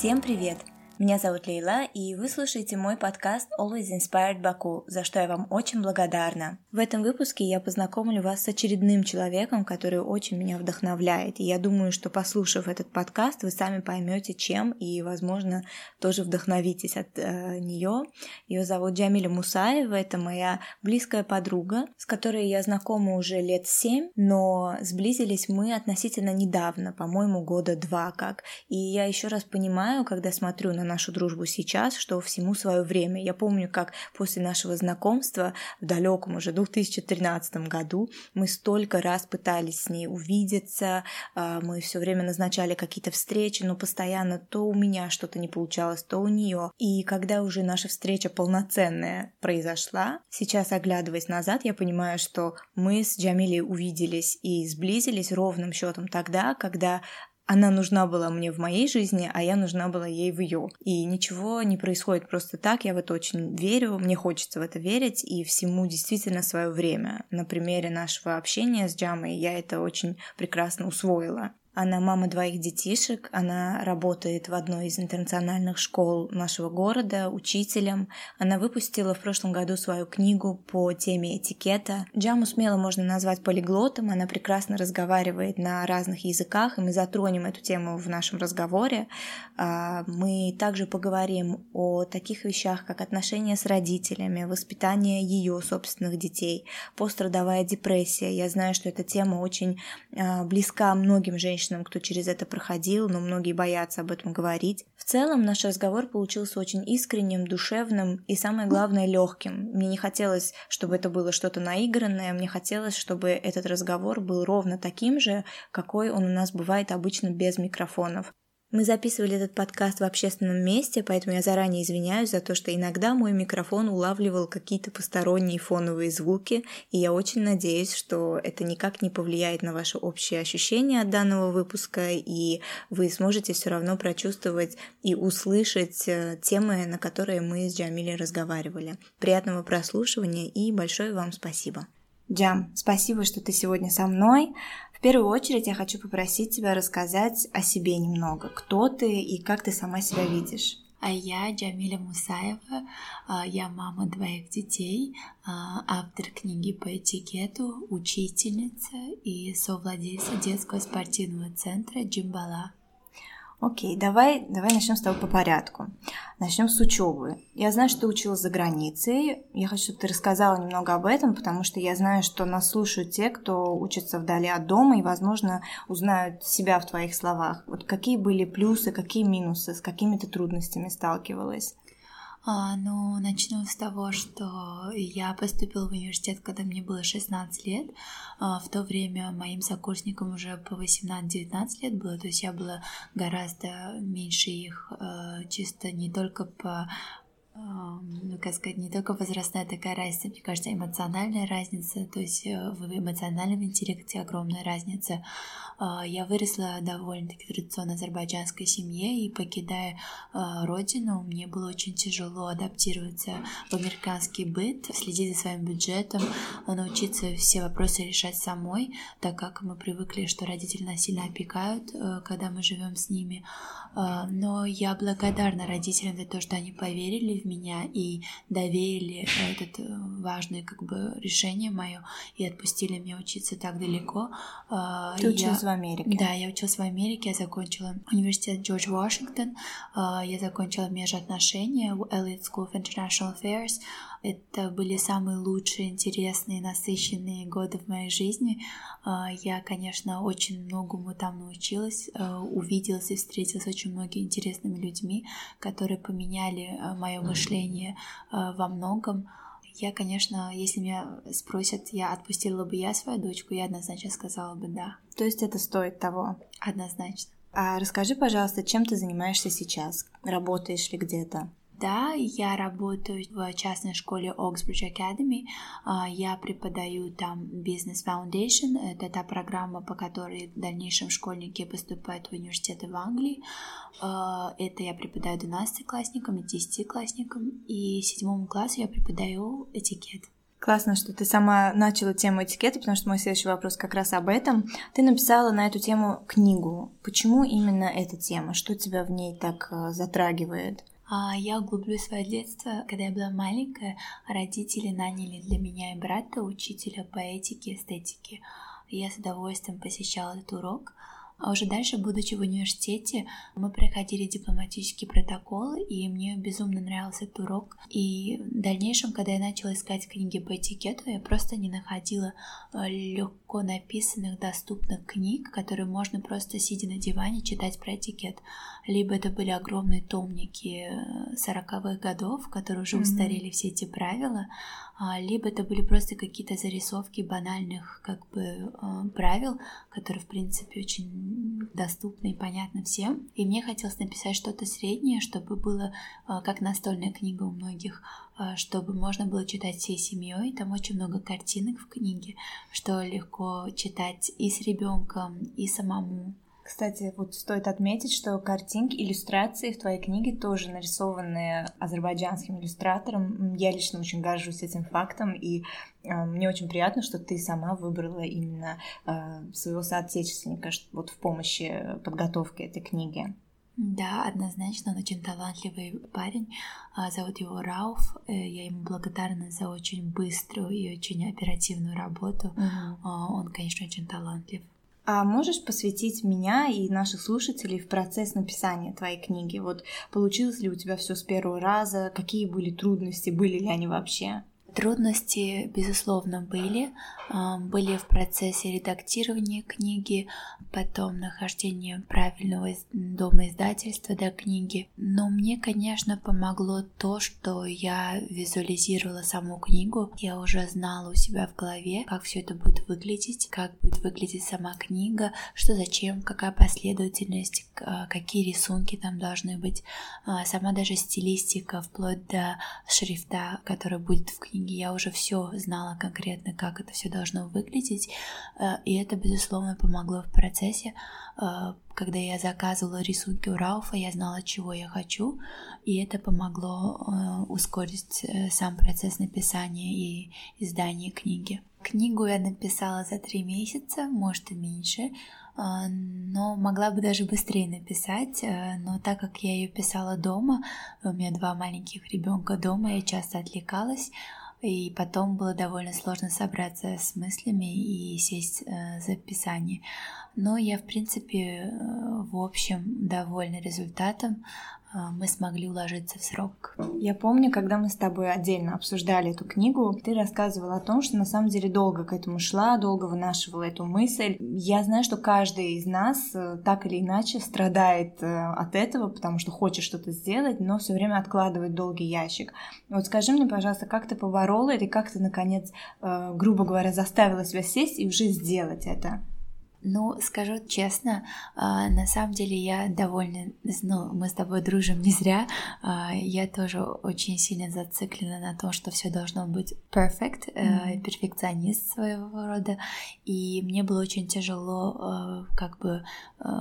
Всем привет! Меня зовут Лейла, и вы слушаете мой подкаст Always Inspired Baku, за что я вам очень благодарна. В этом выпуске я познакомлю вас с очередным человеком, который очень меня вдохновляет. И я думаю, что послушав этот подкаст, вы сами поймете, чем, и, возможно, тоже вдохновитесь от э, нее. Ее зовут Джамиля Мусаева, это моя близкая подруга, с которой я знакома уже лет семь, но сблизились мы относительно недавно, по-моему, года два как. И я еще раз понимаю, когда смотрю на нашу дружбу сейчас, что всему свое время. Я помню, как после нашего знакомства в далеком уже 2013 году мы столько раз пытались с ней увидеться, а, мы все время назначали какие-то встречи, но постоянно то у меня что-то не получалось, то у нее. И когда уже наша встреча полноценная произошла, сейчас оглядываясь назад, я понимаю, что мы с Джамилей увиделись и сблизились ровным счетом тогда, когда она нужна была мне в моей жизни, а я нужна была ей в ее. И ничего не происходит просто так, я в это очень верю, мне хочется в это верить, и всему действительно свое время. На примере нашего общения с Джамой я это очень прекрасно усвоила. Она мама двоих детишек, она работает в одной из интернациональных школ нашего города учителем. Она выпустила в прошлом году свою книгу по теме этикета. Джаму смело можно назвать полиглотом, она прекрасно разговаривает на разных языках, и мы затронем эту тему в нашем разговоре. А, мы также поговорим о таких вещах, как отношения с родителями, воспитание ее собственных детей, пострадовая депрессия. Я знаю, что эта тема очень а, близка многим женщинам, женщинам, кто через это проходил, но многие боятся об этом говорить. В целом наш разговор получился очень искренним, душевным и, самое главное, легким. Мне не хотелось, чтобы это было что-то наигранное, мне хотелось, чтобы этот разговор был ровно таким же, какой он у нас бывает обычно без микрофонов. Мы записывали этот подкаст в общественном месте, поэтому я заранее извиняюсь за то, что иногда мой микрофон улавливал какие-то посторонние фоновые звуки, и я очень надеюсь, что это никак не повлияет на ваше общее ощущение от данного выпуска, и вы сможете все равно прочувствовать и услышать э, темы, на которые мы с Джамилей разговаривали. Приятного прослушивания и большое вам спасибо. Джам, спасибо, что ты сегодня со мной. В первую очередь я хочу попросить тебя рассказать о себе немного. Кто ты и как ты сама себя видишь? А я Джамиля Мусаева, а, я мама двоих детей, а, автор книги по этикету, учительница и совладельца детского спортивного центра Джимбала. Окей, давай, давай начнем с того по порядку. Начнем с учебы. Я знаю, что ты училась за границей. Я хочу, чтобы ты рассказала немного об этом, потому что я знаю, что нас слушают те, кто учится вдали от дома и, возможно, узнают себя в твоих словах. Вот какие были плюсы, какие минусы, с какими ты трудностями сталкивалась? А, ну, начну с того, что я поступила в университет, когда мне было 16 лет. А, в то время моим сокурсникам уже по 18-19 лет было, то есть я была гораздо меньше их, а, чисто не только по ну, как сказать, не только возрастная такая разница, мне кажется, эмоциональная разница, то есть э, в эмоциональном интеллекте огромная разница. А, я выросла довольно-таки в традиционной азербайджанской семье, и покидая а, родину, мне было очень тяжело адаптироваться в американский быт, следить за своим бюджетом, научиться все вопросы решать самой, так как мы привыкли, что родители нас сильно опекают, э, когда мы живем с ними. А, но я благодарна родителям за то, что они поверили в меня и доверили это э, важное как бы решение мое и отпустили меня учиться так далеко. А, Ты училась я... в Америке? Да, я училась в Америке, я закончила университет Джордж Вашингтон, а, я закончила межотношения в Elliott School of International Affairs, это были самые лучшие, интересные, насыщенные годы в моей жизни. А, я, конечно, очень многому там научилась, а, увиделась и встретилась с очень многими интересными людьми, которые поменяли а, мое мышление во многом. Я, конечно, если меня спросят, я отпустила бы я свою дочку, я однозначно сказала бы да. То есть это стоит того? Однозначно. А расскажи, пожалуйста, чем ты занимаешься сейчас? Работаешь ли где-то? Да, я работаю в частной школе Oxbridge Academy. А, я преподаю там Business Foundation. Это та программа, по которой в дальнейшем школьники поступают в университеты в Англии. А, это я преподаю 12 классникам и 10 классникам. И седьмому классу я преподаю этикет. Классно, что ты сама начала тему этикета, потому что мой следующий вопрос как раз об этом. Ты написала на эту тему книгу. Почему именно эта тема? Что тебя в ней так э, затрагивает? А, я углублю свое детство. Когда я была маленькая, родители наняли для меня и брата учителя по этике и эстетике. Я с удовольствием посещала этот урок. А уже дальше, будучи в университете, мы проходили дипломатический протокол, и мне безумно нравился этот урок. И в дальнейшем, когда я начала искать книги по этикету, я просто не находила э, легко написанных, доступных книг, которые можно просто сидя на диване читать про этикет. Либо это были огромные томники 40-х э, годов, которые уже mm-hmm. устарели все эти правила, либо это были просто какие-то зарисовки банальных как бы э, правил, которые в принципе очень доступны и понятны всем. И мне хотелось написать что-то среднее, чтобы было э, как настольная книга у многих, э, чтобы можно было читать всей семьей. Там очень много картинок в книге, что легко читать и с ребенком, и самому. Кстати, вот стоит отметить, что картинки, иллюстрации в твоей книге тоже нарисованы азербайджанским иллюстратором. Я лично очень горжусь этим фактом, и э, мне очень приятно, что ты сама выбрала именно э, своего соотечественника вот в помощи подготовки этой книги. Да, однозначно, он очень талантливый парень. А, зовут его Рауф. Э, я ему благодарна за очень быструю и очень оперативную работу. Mm-hmm. Он, конечно, очень талантлив. А можешь посвятить меня и наших слушателей в процесс написания твоей книги? Вот получилось ли у тебя все с первого раза? Какие были трудности? Были ли они вообще? Трудности, безусловно, были. А, были в процессе редактирования книги, потом нахождения правильного дома издательства до книги. Но мне, конечно, помогло то, что я визуализировала саму книгу. Я уже знала у себя в голове, как все это будет выглядеть, как будет выглядеть сама книга, что зачем, какая последовательность, а, какие рисунки там должны быть. А, сама даже стилистика, вплоть до шрифта, который будет в книге книги я уже все знала конкретно, как это все должно выглядеть, э, и это, безусловно, помогло в процессе. Э, когда я заказывала рисунки у Рауфа, я знала, чего я хочу, и это помогло э, ускорить сам процесс написания и издания книги. Книгу я написала за три месяца, может и меньше, но могла бы даже быстрее написать, но так как я ее писала дома, у меня два маленьких ребенка дома, я часто отвлекалась, и потом было довольно сложно собраться с мыслями и сесть э, за писание. Но я, в принципе, э, в общем, довольна результатом. А, мы смогли уложиться в срок. Я помню, когда мы с тобой отдельно обсуждали эту книгу, ты рассказывала о том, что на самом деле долго к этому шла, долго вынашивала эту мысль. Я знаю, что каждый из нас э, так или иначе страдает э, от этого, потому что хочет что-то сделать, но все время откладывает долгий ящик. Вот скажи мне, пожалуйста, как ты поборола это и как ты, наконец, э, грубо говоря, заставила себя сесть и уже сделать это? Ну, скажу честно, а, на самом деле я довольна, ну, мы с тобой дружим не зря, а, я тоже очень сильно зациклена на том, что все должно быть perfect, mm-hmm. перфекционист своего рода, и мне было очень тяжело, как бы,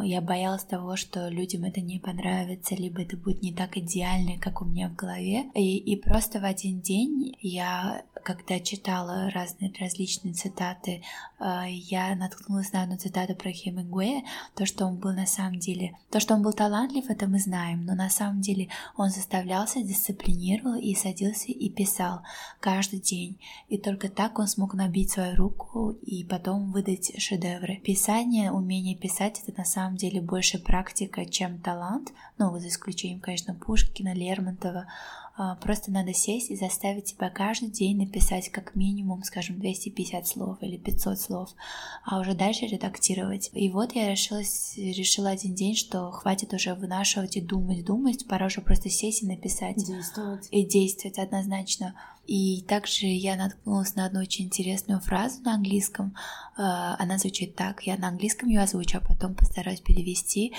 я боялась того, что людям это не понравится, либо это будет не так идеально, как у меня в голове, и, и просто в один день я, когда читала разные различные цитаты, я наткнулась на одну цитату, цитата про Хемингуэя, то, что он был на самом деле, то, что он был талантлив, это мы знаем, но на самом деле он заставлялся, дисциплинировал и садился и писал каждый день. И только так он смог набить свою руку и потом выдать шедевры. Писание, умение писать, это на самом деле больше практика, чем талант, ну, за исключением, конечно, Пушкина, Лермонтова, просто надо сесть и заставить себя каждый день написать как минимум, скажем, 250 слов или 500 слов, а уже дальше редактировать. И вот я решилась, решила один день, что хватит уже вынашивать и думать, думать, пора уже просто сесть и написать. Действовать. И действовать однозначно. И также я наткнулась на одну очень интересную фразу на английском. А, она звучит так. Я на английском ее озвучу, а потом постараюсь перевести.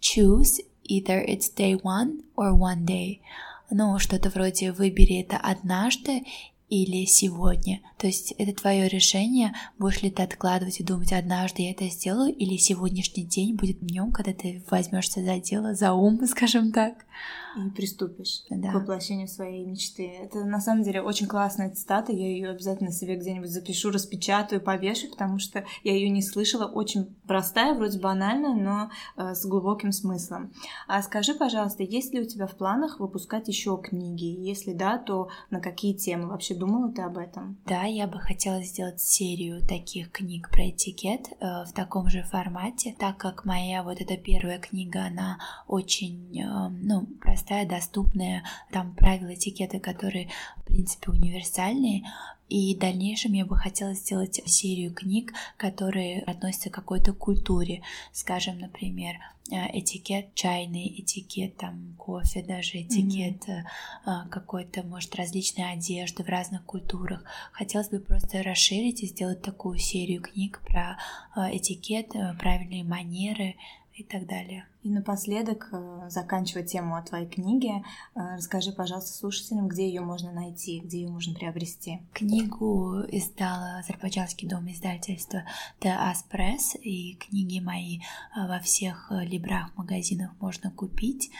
Choose either it's day one or one day ну, что-то вроде «выбери это однажды или сегодня. То есть это твое решение, будешь ли ты откладывать и думать, однажды я это сделаю, или сегодняшний день будет днем, когда ты возьмешься за дело, за ум, скажем так. И приступишь да. к воплощению своей мечты. Это на самом деле очень классная цитата. Я ее обязательно себе где-нибудь запишу, распечатаю, повешу, потому что я ее не слышала. Очень простая, вроде банальная, но э, с глубоким смыслом. А скажи, пожалуйста, есть ли у тебя в планах выпускать еще книги? Если да, то на какие темы? Вообще думала ты об этом? Да, я бы хотела сделать серию таких книг про этикет э, в таком же формате, так как моя вот эта первая книга, она очень, э, ну, простая, доступная, там правила этикета, которые, в принципе, универсальные, и в дальнейшем я бы хотела сделать серию книг, которые относятся к какой-то культуре. Скажем, например, э, этикет чайный, этикет там кофе, даже этикет mm-hmm. какой-то, может, различной одежды в разных культурах. Хотелось бы просто расширить и сделать такую серию книг про этикет, правильные манеры, и так далее. И напоследок, э, заканчивая тему о твоей книге, э, расскажи, пожалуйста, слушателям, где ее можно найти, где ее можно приобрести. Книгу издала Азербайджанский дом издательства The Press, и книги мои э, во всех либрах магазинах можно купить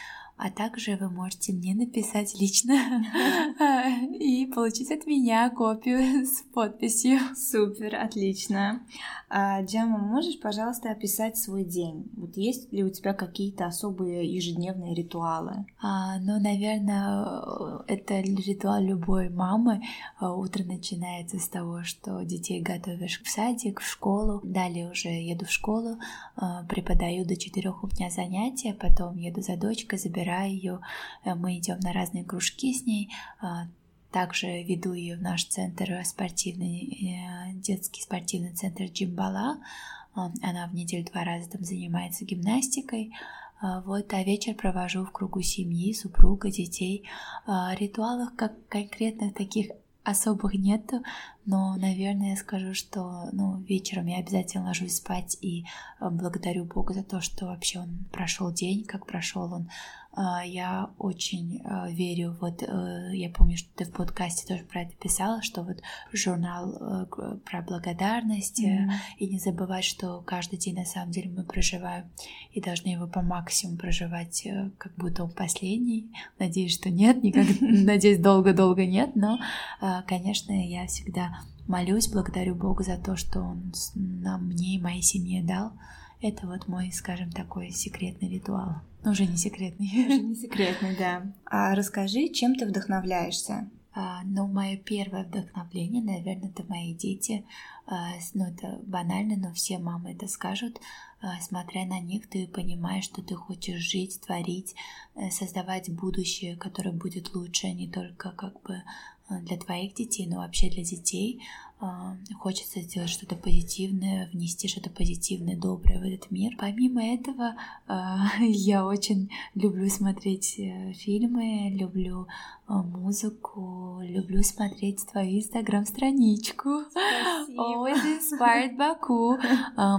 а также вы можете мне написать лично и получить от меня копию с подписью. Супер, отлично. А, Джама, можешь, пожалуйста, описать свой день? Вот есть ли у тебя какие-то особые ежедневные ритуалы? А, ну, наверное, это ритуал любой мамы. А, утро начинается с того, что детей готовишь в садик, в школу. Далее уже еду в школу, а, преподаю до четырех у меня занятия, потом еду за дочкой, забираю забираю ее, э, мы идем на разные кружки с ней, а, также веду ее в наш центр спортивный, э, детский спортивный центр Джимбала. А, она в неделю два раза там занимается гимнастикой. А, вот, а вечер провожу в кругу семьи, супруга, детей. Ритуалов как конкретных таких особых нету, но, наверное, я скажу, что ну, вечером я обязательно ложусь спать и благодарю Бога за то, что вообще он прошел день, как прошел он я очень а, верю, вот э, я помню, что ты в подкасте тоже про это писала, что вот журнал э, про благодарность, mm-hmm. и не забывать, что каждый день на самом деле мы проживаем и должны его по максимуму проживать, как будто он последний. Надеюсь, что нет, никак, надеюсь, долго-долго нет, но, а, конечно, я всегда молюсь, благодарю Бога за то, что Он нам, мне и моей семье дал. Это вот мой, скажем, такой секретный ритуал. Но уже не секретный. Уже не секретный, да. А расскажи, чем ты вдохновляешься? А, ну, мое первое вдохновление, наверное, это мои дети. А, ну, это банально, но все мамы это скажут. А, смотря на них, ты понимаешь, что ты хочешь жить, творить, э, создавать будущее, которое будет лучше, не только как бы э, для твоих детей, но вообще для детей. А, хочется сделать что-то позитивное, внести что-то позитивное, доброе в этот мир. Помимо этого, а, я очень люблю смотреть э, фильмы, люблю а, музыку, люблю смотреть твою инстаграм-страничку. Always inspired Baku.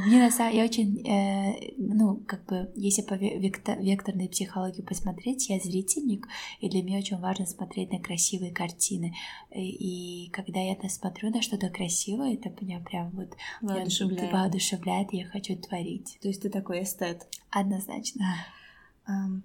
Мне на самом я очень, э, ну, как бы, если по векторной психологии посмотреть, я зрительник, и для меня очень важно смотреть на красивые картины. И когда я смотрю на что-то красиво, это меня прям вот воодушевляет. воодушевляет, я хочу творить. То есть ты такой эстет? Однозначно.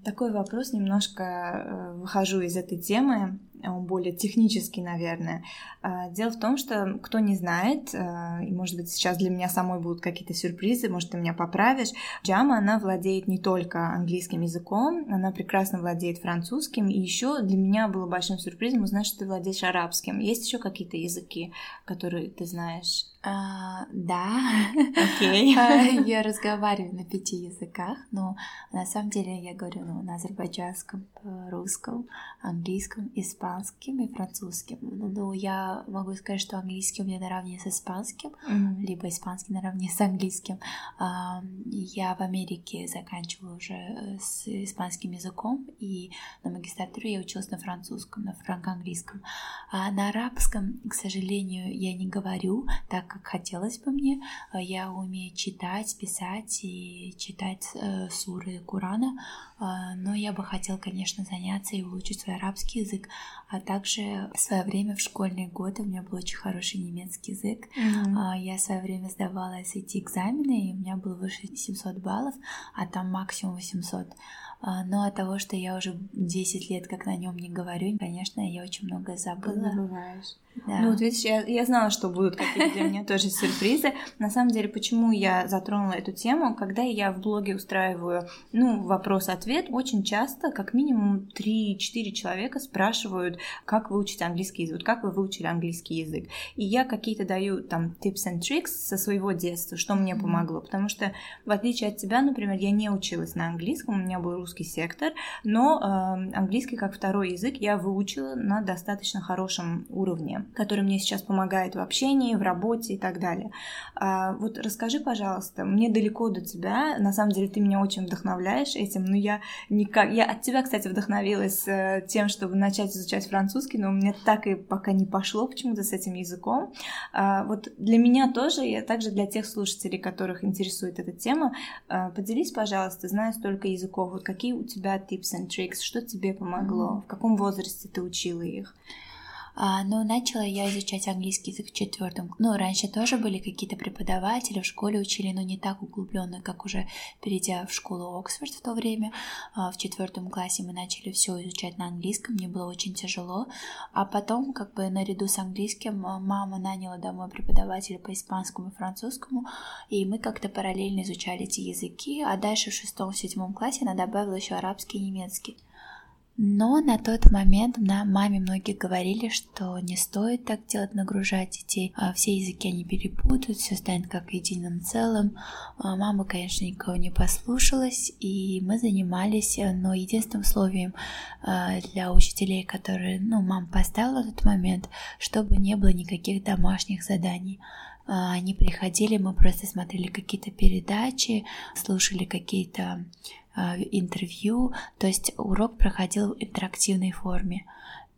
Такой вопрос, немножко э, выхожу из этой темы, он более технический, наверное. А, дело в том, что кто не знает, э, и может быть сейчас для меня самой будут какие-то сюрпризы, может ты меня поправишь, Джама, она владеет не только английским языком, она прекрасно владеет французским, и еще для меня было большим сюрпризом узнать, что ты владеешь арабским. Есть еще какие-то языки, которые ты знаешь? А, да. Окей. Okay. А, я разговариваю на пяти языках, но на самом деле я говорю ну, на азербайджанском, русском, английском, испанском и французском. Ну, я могу сказать, что английский у меня наравне с испанским, mm-hmm. либо испанский наравне с английским. А, я в Америке заканчивала уже с испанским языком, и на магистратуре я училась на французском, на франко-английском. А на арабском, к сожалению, я не говорю, так как хотелось бы мне. Э, я умею читать, писать и читать э, суры Курана, э, но я бы хотела, конечно, заняться и улучшить свой арабский язык. А также в свое время в школьные годы у меня был очень хороший немецкий язык. Mm-hmm. Я в свое время сдавала эти экзамены, и у меня было выше 700 баллов, а там максимум 800. А, но от того, что я уже 10 лет как на нем не говорю, конечно, я очень многое забыла. Забываешь. Да. Ну вот видишь, я, я знала, что будут какие-то для меня тоже сюрпризы. На самом деле, почему я затронула эту тему, когда я в блоге устраиваю, ну, вопрос-ответ, очень часто, как минимум 3-4 человека спрашивают, как выучить английский язык, вот как вы выучили английский язык. И я какие-то даю там tips and tricks со своего детства, что мне помогло, потому что в отличие от тебя, например, я не училась на английском, у меня был русский сектор, но э, английский как второй язык я выучила на достаточно хорошем уровне который мне сейчас помогает в общении, в работе и так далее. А, вот расскажи, пожалуйста, мне далеко до тебя, на самом деле ты меня очень вдохновляешь этим, но я никак... Я от тебя, кстати, вдохновилась э, тем, чтобы начать изучать французский, но у меня так и пока не пошло почему-то с этим языком. А, вот для меня тоже, и также для тех слушателей, которых интересует эта тема, а, поделись, пожалуйста, зная столько языков, вот какие у тебя tips and tricks, что тебе помогло, mm-hmm. в каком возрасте ты учила их? А, но начала я изучать английский язык в четвертом. Ну, раньше тоже были какие-то преподаватели, в школе учили, но не так углубленно, как уже перейдя в школу Оксфорд в то время. А, в четвертом классе мы начали все изучать на английском, мне было очень тяжело. А потом, как бы наряду с английским, мама наняла домой преподавателя по испанскому и французскому, и мы как-то параллельно изучали эти языки, а дальше в шестом-седьмом классе она добавила еще арабский и немецкий. Но на тот момент на маме многие говорили, что не стоит так делать, нагружать детей. А все языки они перепутают, все станет как единым целым. А мама, конечно, никого не послушалась, и мы занимались, э, но единственным условием э, для учителей, которые, ну, мама поставила в тот момент, чтобы не было никаких домашних заданий. А, они приходили, мы просто смотрели какие-то передачи, слушали какие-то интервью, то есть урок проходил в интерактивной форме.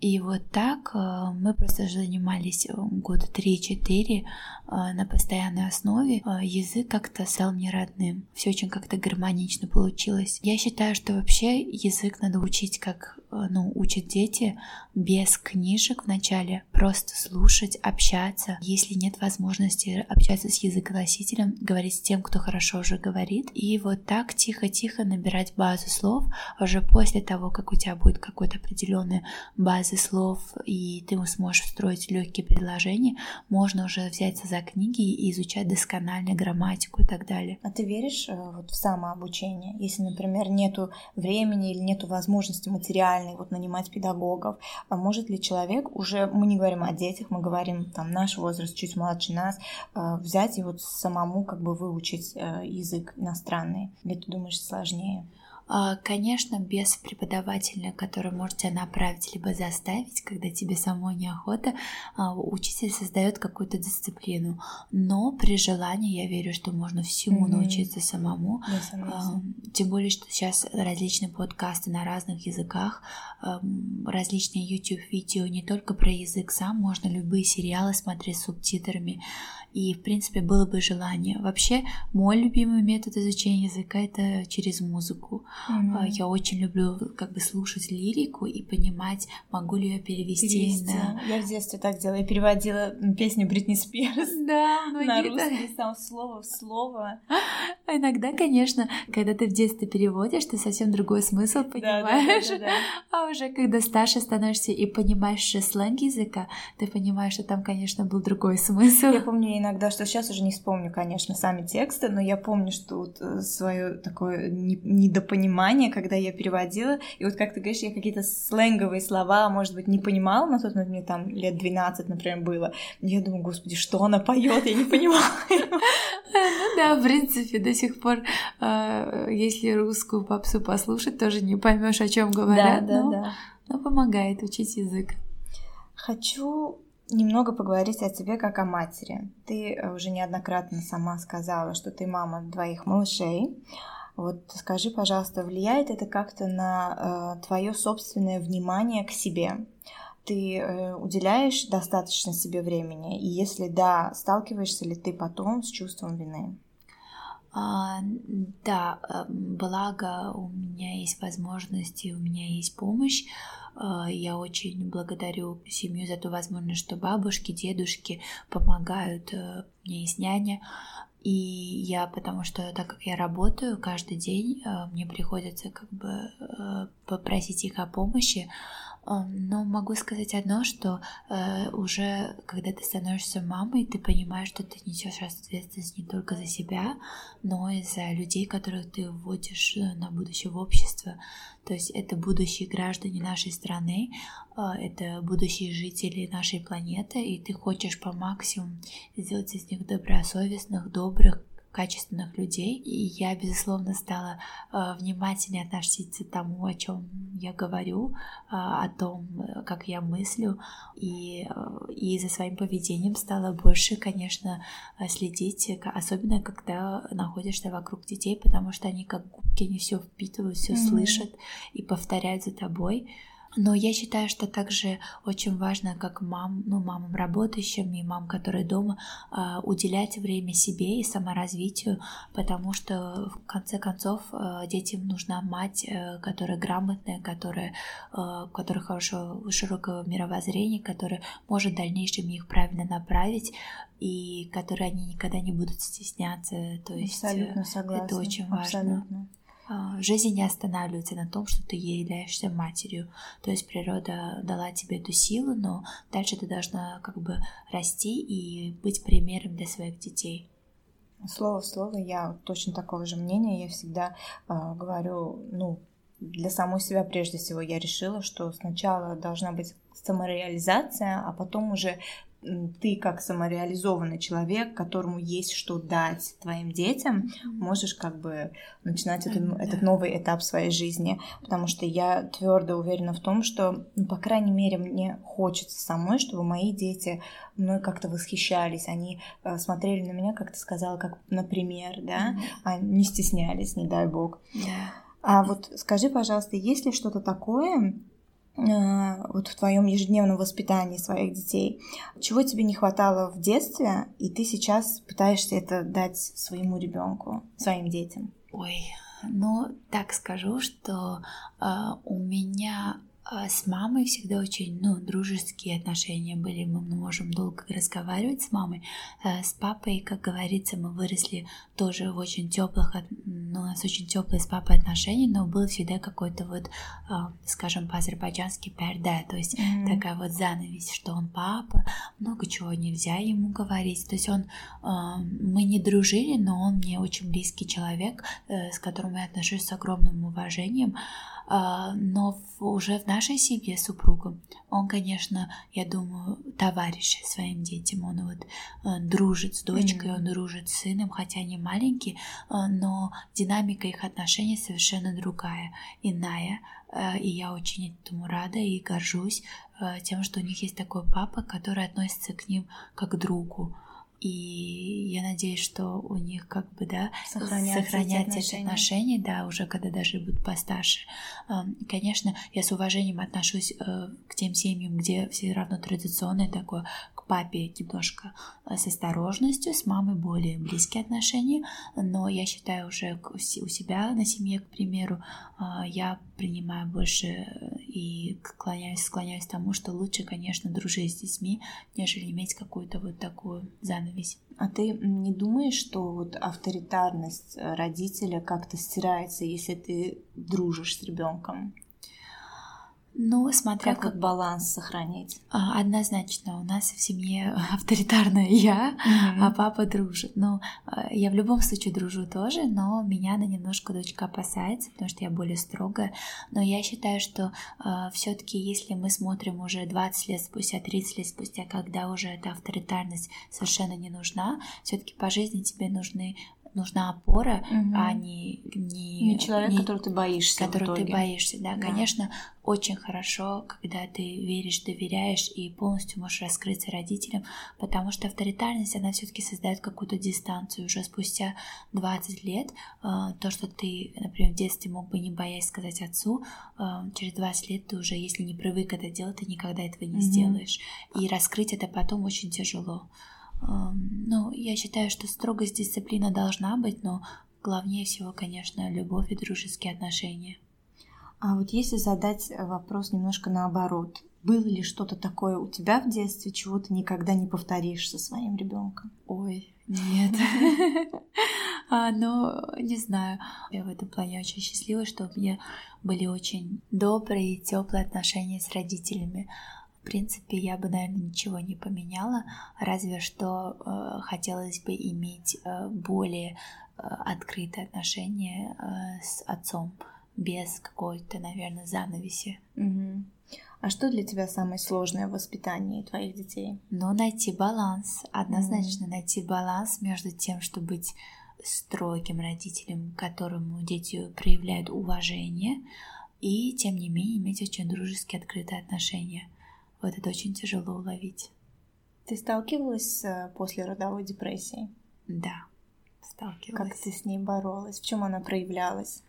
И вот так э, мы просто занимались э, года 3-4 на постоянной основе. Язык как-то стал мне родным. Все очень как-то гармонично получилось. Я считаю, что вообще язык надо учить как ну, учат дети без книжек вначале, просто слушать, общаться. Если нет возможности общаться с языконосителем, говорить с тем, кто хорошо уже говорит. И вот так тихо-тихо набирать базу слов. Уже после того, как у тебя будет какой-то определенная база слов, и ты сможешь строить легкие предложения, можно уже взяться за книги и изучать досконально грамматику и так далее. А ты веришь э, вот, в самообучение? Если, например, нету времени или нету возможности материально специальный, вот нанимать педагогов. А может ли человек уже, мы не говорим о детях, мы говорим там наш возраст, чуть младше нас, а, взять и вот самому как бы выучить э, язык иностранный? Или ты думаешь сложнее? А, конечно, без преподавателя, который может тебя направить либо заставить, когда тебе самой неохота, а, учитель создает какую-то дисциплину. Но при желании я верю, что можно всему mm-hmm. научиться самому. Yeah, Тем более, что сейчас различные подкасты на разных языках, различные YouTube-видео не только про язык сам, можно любые сериалы смотреть с субтитрами и, в принципе, было бы желание. Вообще, мой любимый метод изучения языка — это через музыку. Mm-hmm. Я очень люблю как бы слушать лирику и понимать, могу ли я перевести. перевести. На... Я в детстве так делала. Я переводила песню Бритни Спирс да, на русский, сам слово в слово. А иногда, конечно, когда ты в детстве переводишь, ты совсем другой смысл понимаешь. Да, да, да, да. А уже когда старше становишься и понимаешь сленг языка, ты понимаешь, что там, конечно, был другой смысл. Я помню, иногда, что сейчас уже не вспомню, конечно, сами тексты, но я помню, что вот э, свое такое недопонимание, когда я переводила, и вот как ты говоришь, я какие-то сленговые слова, может быть, не понимала, на тот момент мне там лет 12, например, было. Я думаю, господи, что она поет, я не понимаю. Ну да, в принципе, до сих пор, э, если русскую попсу послушать, тоже не поймешь, о чем говорят. Да, да, да. Но помогает учить язык. Хочу немного поговорить о тебе как о матери. Ты э, уже неоднократно сама сказала, что ты мама двоих малышей. Вот скажи, пожалуйста, влияет это как-то на э, твое собственное внимание к себе? Ты э, уделяешь достаточно себе времени? И если да, сталкиваешься ли ты потом с чувством вины? А, да, э, благо у меня есть возможности, у меня есть помощь. Э, я очень благодарю семью за ту возможность, что бабушки, дедушки помогают. Э, мне есть няня. И я, потому что так как я работаю каждый день, мне приходится как бы попросить их о помощи. Но могу сказать одно, что э, уже когда ты становишься мамой, ты понимаешь, что ты несешь ответственность не только за себя, но и за людей, которых ты вводишь э, на будущее в общество. То есть это будущие граждане нашей страны, э, это будущие жители нашей планеты, и ты хочешь по максимуму сделать из них добросовестных, добрых, качественных людей, и я, безусловно, стала э, внимательнее относиться к тому, о чем я говорю, э, о том, как я мыслю, и, э, и за своим поведением стала больше, конечно, следить, особенно когда находишься вокруг детей, потому что они как губки, они все впитывают, все mm-hmm. слышат и повторяют за тобой. Но я считаю, что также очень важно, как мам, ну, мамам работающим и мам, которые дома, а, уделять время себе и саморазвитию, потому что в конце концов а, детям нужна мать, э, которая грамотная, которая, а, у которой хорошего, широкого мировоззрения, которая может в дальнейшем их правильно направить, и которые они никогда не будут стесняться. То есть э, Абсолютно согласна. это очень важно. Абсолютно. А, жизнь не останавливается на том, что ты являешься матерью. То есть природа дала тебе эту силу, но дальше ты должна как бы расти и быть примером для своих детей. Слово в слово, я точно такого же мнения. Я всегда э, говорю, ну, для самой себя прежде всего я решила, что сначала должна быть самореализация, а потом уже ты как самореализованный человек, которому есть что дать твоим детям, можешь как бы начинать этот, да. этот новый этап своей жизни, потому что я твердо уверена в том, что, ну, по крайней мере, мне хочется самой, чтобы мои дети мной как-то восхищались, они э, смотрели на меня, как ты сказала, как например, да, а не стеснялись, не дай бог. А вот скажи, пожалуйста, есть ли что-то такое, вот в твоем ежедневном воспитании своих детей, чего тебе не хватало в детстве, и ты сейчас пытаешься это дать своему ребенку, своим детям? Ой, ну так скажу, что э, у меня а с мамой всегда очень, ну, дружеские отношения были, мы можем долго разговаривать с мамой. Э, с папой, как говорится, мы выросли тоже в очень теплых, ну, у нас очень теплые с папой отношения, но было всегда какой-то вот, а, скажем, по-азербайджански перда, то есть mm-hmm. такая вот занавесь, что он папа, много чего нельзя ему говорить. То есть он, а, мы не дружили, но он мне очень близкий человек, э, с которым я отношусь с огромным уважением. А, но уже в нашей семье с супругом он, конечно, я думаю, товарищ своим детям, он вот э, дружит с дочкой, mm-hmm. он дружит с сыном, хотя они маленькие, э, но динамика их отношений совершенно другая, иная, э, и я очень этому рада и горжусь тем, что у них есть такой папа, который относится к ним как к другу. И я надеюсь, что у них как бы, да, сохранятся, сохранятся эти, отношения. отношения, да, уже когда даже будут постарше. Конечно, я с уважением отношусь э, к тем семьям, где все равно традиционное такое, к папе немножко э, с осторожностью, с мамой более близкие отношения, но я считаю уже у себя на семье, к примеру, а, я принимаю больше э, и склоняюсь, склоняюсь к тому, что лучше, конечно, дружить с детьми, нежели иметь какую-то вот такую занавесь. А ты не думаешь, что вот авторитарность э, родителя как-то стирается, если ты дружишь с ребенком? Ну, смотря как, как баланс сохранить. А, однозначно, у нас в семье авторитарная я, mm-hmm. а папа дружит. Ну, я в любом случае дружу тоже, но меня на немножко дочка опасается, потому что я более строгая. Но я считаю, что э, а, все-таки, если мы смотрим уже 20 лет спустя, 30 лет спустя, когда уже эта авторитарность совершенно не нужна, все-таки по жизни тебе нужны нужна опора, угу. а не не, не человек, не, который ты боишься. Который ты боишься, да. да. Конечно, очень хорошо, когда ты веришь, доверяешь и полностью можешь раскрыться родителям, потому что авторитарность, она все-таки создает какую-то дистанцию. Уже спустя 20 лет а, то, что ты, например, в детстве мог бы не боясь сказать отцу, а, через 20 лет ты уже, если не привык это делать, ты никогда этого не угу. сделаешь. И раскрыть это потом очень тяжело. Ну, я считаю, что строгость дисциплина должна быть, но главнее всего, конечно, любовь и дружеские отношения. А вот если задать вопрос немножко наоборот, было ли что-то такое у тебя в детстве, чего ты никогда не повторишь со своим ребенком? Ой, нет. а, но не знаю. Я в этом плане очень счастлива, что у меня были очень добрые и теплые отношения с родителями. В принципе, я бы, наверное, ничего не поменяла, разве что э, хотелось бы иметь э, более э, открытые отношения э, с отцом, без какой-то, наверное, занавеси. Угу. А что для тебя самое сложное в воспитании твоих детей? Ну, найти баланс. Однозначно mm. найти баланс между тем, чтобы быть строгим родителем, которому дети проявляют уважение, и тем не менее иметь очень дружеские, открытые отношения. Вот это очень тяжело уловить. Ты сталкивалась с э, послеродовой депрессией? Да, сталкивалась. Как ты с ней боролась? В чем она проявлялась?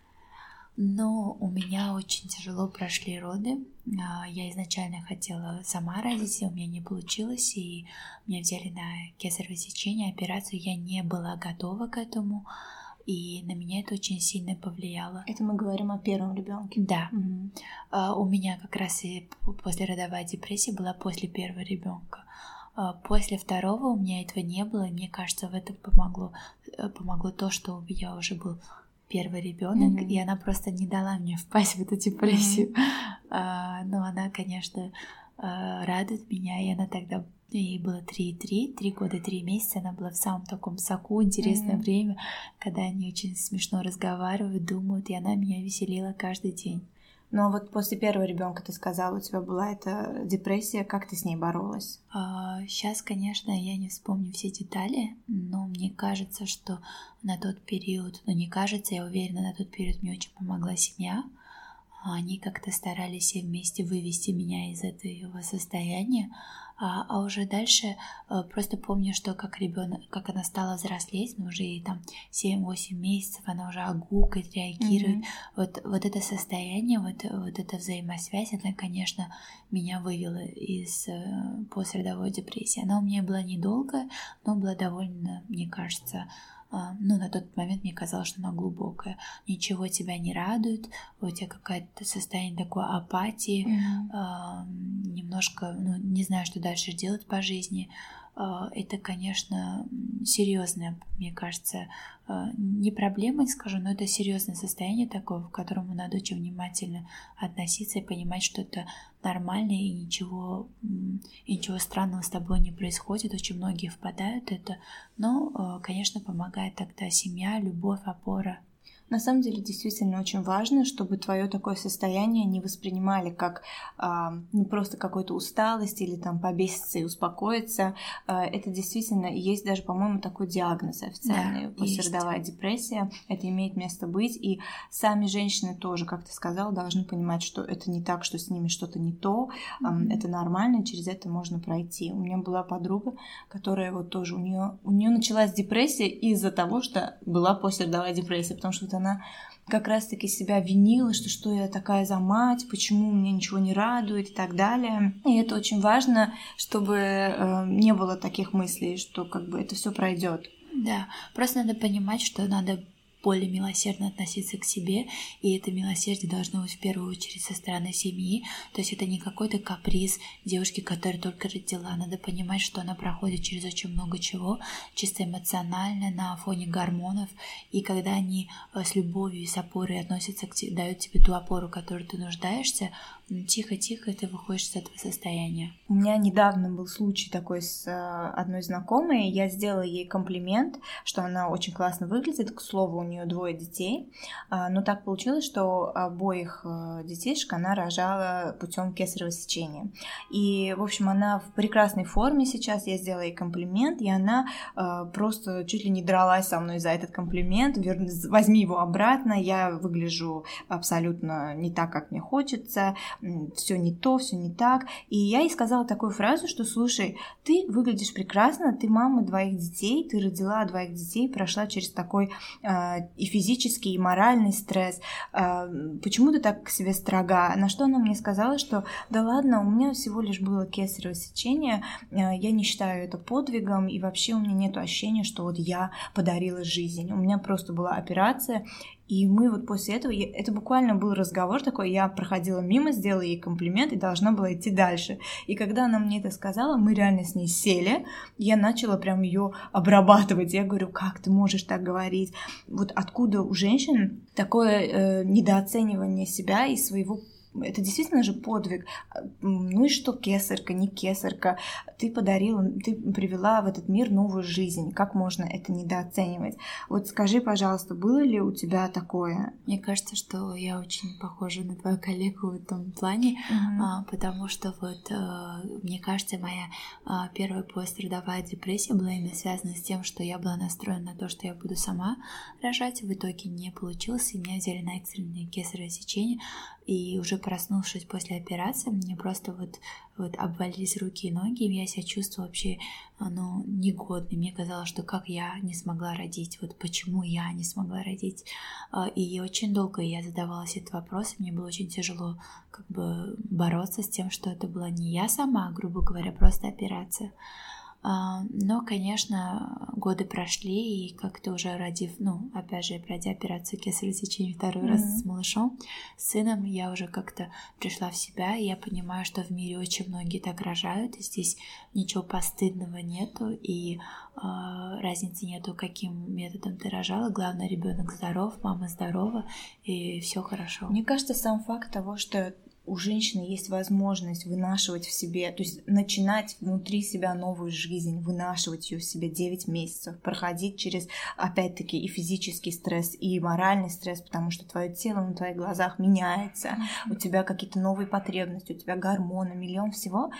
Но у меня очень тяжело прошли роды. А, я изначально хотела сама родить, у меня не получилось, и меня взяли на кесарево сечение, операцию. Я не была готова к этому, и на меня это очень сильно повлияло. Это мы говорим о первом ребенке. Да. Угу. У меня как раз и послеродовая депрессия была после первого ребенка. А, после второго у меня этого не было, и мне кажется, в этом помогло, э, помогло то, что у меня уже был первый ребенок, mm-hmm. и она просто не дала мне впасть в эту депрессию. Mm-hmm. А, но она, конечно, а, радует меня, и она тогда ей было 3,3, 3 года 3 месяца, она была в самом таком соку, интересное mm-hmm. время, когда они очень смешно разговаривают, думают, и она меня веселила каждый день. Ну а вот после первого ребенка ты сказала, у тебя была эта депрессия, как ты с ней боролась? А, сейчас, конечно, я не вспомню все детали, но мне кажется, что на тот период, ну не кажется, я уверена, на тот период мне очень помогла семья. Они как-то старались все вместе вывести меня из этого состояния. А, а уже дальше а, просто помню, что как ребенок, как она стала взрослеть, ну уже ей там 7-8 месяцев, она уже огукает, реагирует. Mm-hmm. Вот, вот это состояние, вот, вот эта взаимосвязь, она, конечно, меня вывела из э, послеродовой депрессии. Она у меня была недолгая, но была довольно, мне кажется, а, ну, на тот момент мне казалось, что она глубокая. Ничего тебя не радует, у тебя какое-то состояние такой апатии, mm-hmm. немножко, ну, не знаю, что дальше делать по жизни. А, это, конечно, серьезное, мне кажется, а, не проблема, скажу, но это серьезное состояние такое, к которому надо очень внимательно относиться и понимать, что это нормально и ничего, и ничего странного с тобой не происходит. Очень многие впадают в это, но, а, конечно, помогает тогда семья, любовь, опора. На самом деле действительно очень важно, чтобы твое такое состояние не воспринимали как а, ну, просто какой-то усталость или там побеситься и успокоиться. А, это действительно есть даже, по-моему, такой диагноз официальный да, послеродовая депрессия. Это имеет место быть. И сами женщины тоже, как ты сказала, должны понимать, что это не так, что с ними что-то не то. Mm-hmm. Это нормально, через это можно пройти. У меня была подруга, которая вот тоже у нее у нее началась депрессия из-за того, что была послеродовая депрессия, потому что она как раз-таки себя винила, что что я такая за мать, почему меня ничего не радует и так далее. И это очень важно, чтобы э, не было таких мыслей, что как бы это все пройдет. Да, просто надо понимать, что надо более милосердно относиться к себе, и это милосердие должно быть в первую очередь со стороны семьи, то есть это не какой-то каприз девушки, которая только родила, надо понимать, что она проходит через очень много чего, чисто эмоционально, на фоне гормонов, и когда они э, с любовью и с опорой относятся к тебе, дают тебе ту опору, которую ты нуждаешься, тихо-тихо ты выходишь с этого состояния. У меня недавно был случай такой с э, одной знакомой. Я сделала ей комплимент, что она очень классно выглядит. К слову, у нее двое детей. А, но так получилось, что обоих э, детишек она рожала путем кесарево сечения. И, в общем, она в прекрасной форме сейчас. Я сделала ей комплимент, и она э, просто чуть ли не дралась со мной за этот комплимент. Возьми его обратно, я выгляжу абсолютно не так, как мне хочется все не то, все не так. И я ей сказала такую фразу, что слушай, ты выглядишь прекрасно, ты мама двоих детей, ты родила двоих детей, прошла через такой э, и физический, и моральный стресс. А, почему ты так к себе строга? На что она мне сказала, что да ладно, у меня всего лишь было кесарево сечение, а, я не считаю это подвигом, и вообще у меня нет ощущения, что вот я подарила жизнь. У меня просто была операция, и мы вот после этого, это буквально был разговор такой, я проходила мимо, сделала ей комплимент и должна была идти дальше. И когда она мне это сказала, мы реально с ней сели, я начала прям ее обрабатывать. Я говорю, как ты можешь так говорить? Вот откуда у женщин такое э, недооценивание себя и своего это действительно же подвиг. Ну и что кесарка, не кесарка? Ты подарила, ты привела в этот мир новую жизнь. Как можно это недооценивать? Вот скажи, пожалуйста, было ли у тебя такое? Мне кажется, что я очень похожа на твою коллегу в этом плане, mm-hmm. а, потому что вот а, мне кажется, моя а, первая пострадовая депрессия была именно связана с тем, что я была настроена на то, что я буду сама рожать. В итоге не получилось, и меня взяли на экстренное кесарево сечение. И уже проснувшись после операции, мне просто вот, вот обвалились руки и ноги, и я себя чувствовала вообще ну, негодной. Мне казалось, что как я не смогла родить, вот почему я не смогла родить. А, и очень долго я задавалась этот вопрос, и мне было очень тяжело как бы бороться с тем, что это была не я сама, грубо говоря, просто операция. А, но, конечно, годы прошли, и как-то уже родив, ну, опять же, пройдя операцию кесарево сечения второй mm-hmm. раз с малышом, с сыном, я уже как-то пришла в себя, и я понимаю, что в мире очень многие так рожают, и здесь ничего постыдного нету, и э, разницы нету, каким методом ты рожала. Главное, ребенок здоров, мама здорова, и все хорошо. Мне кажется, сам факт того, что у женщины есть возможность вынашивать в себе, то есть начинать внутри себя новую жизнь, вынашивать ее в себе 9 месяцев, проходить через, опять-таки, и физический стресс, и моральный стресс, потому что твое тело на твоих глазах меняется, у тебя какие-то новые потребности, у тебя гормоны, миллион всего.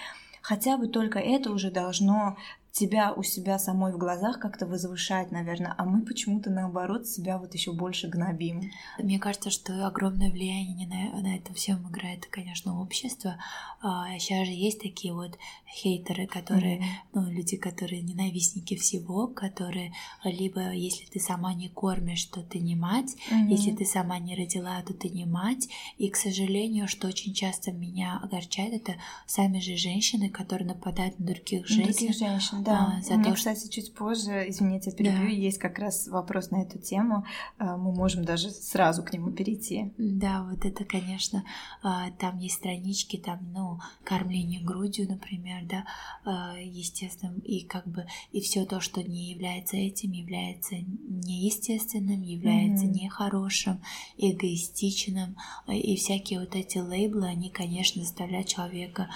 Хотя бы только это уже должно тебя у себя самой в глазах как-то возвышать, наверное, а мы почему-то наоборот себя вот еще больше гнобим. Мне кажется, что огромное влияние на, на это всем играет, конечно, общество. А, сейчас же есть такие вот хейтеры, которые, mm-hmm. ну, люди, которые ненавистники всего, которые либо если ты сама не кормишь, то ты не мать, mm-hmm. если ты сама не родила, то ты не мать. И, к сожалению, что очень часто меня огорчает, это сами же женщины, которые нападают на других женщин. Других женщин да. За У меня, то, кстати, чуть позже, извините, перебью, да. есть как раз вопрос на эту тему. А, мы можем даже сразу к нему перейти. Да, вот это, конечно, а, там есть странички, там, ну, кормление грудью, например, да, а, естественно, и как бы и все то, что не является этим, является неестественным, является mm-hmm. нехорошим, эгоистичным, и всякие вот эти лейблы, они, конечно, заставляют человека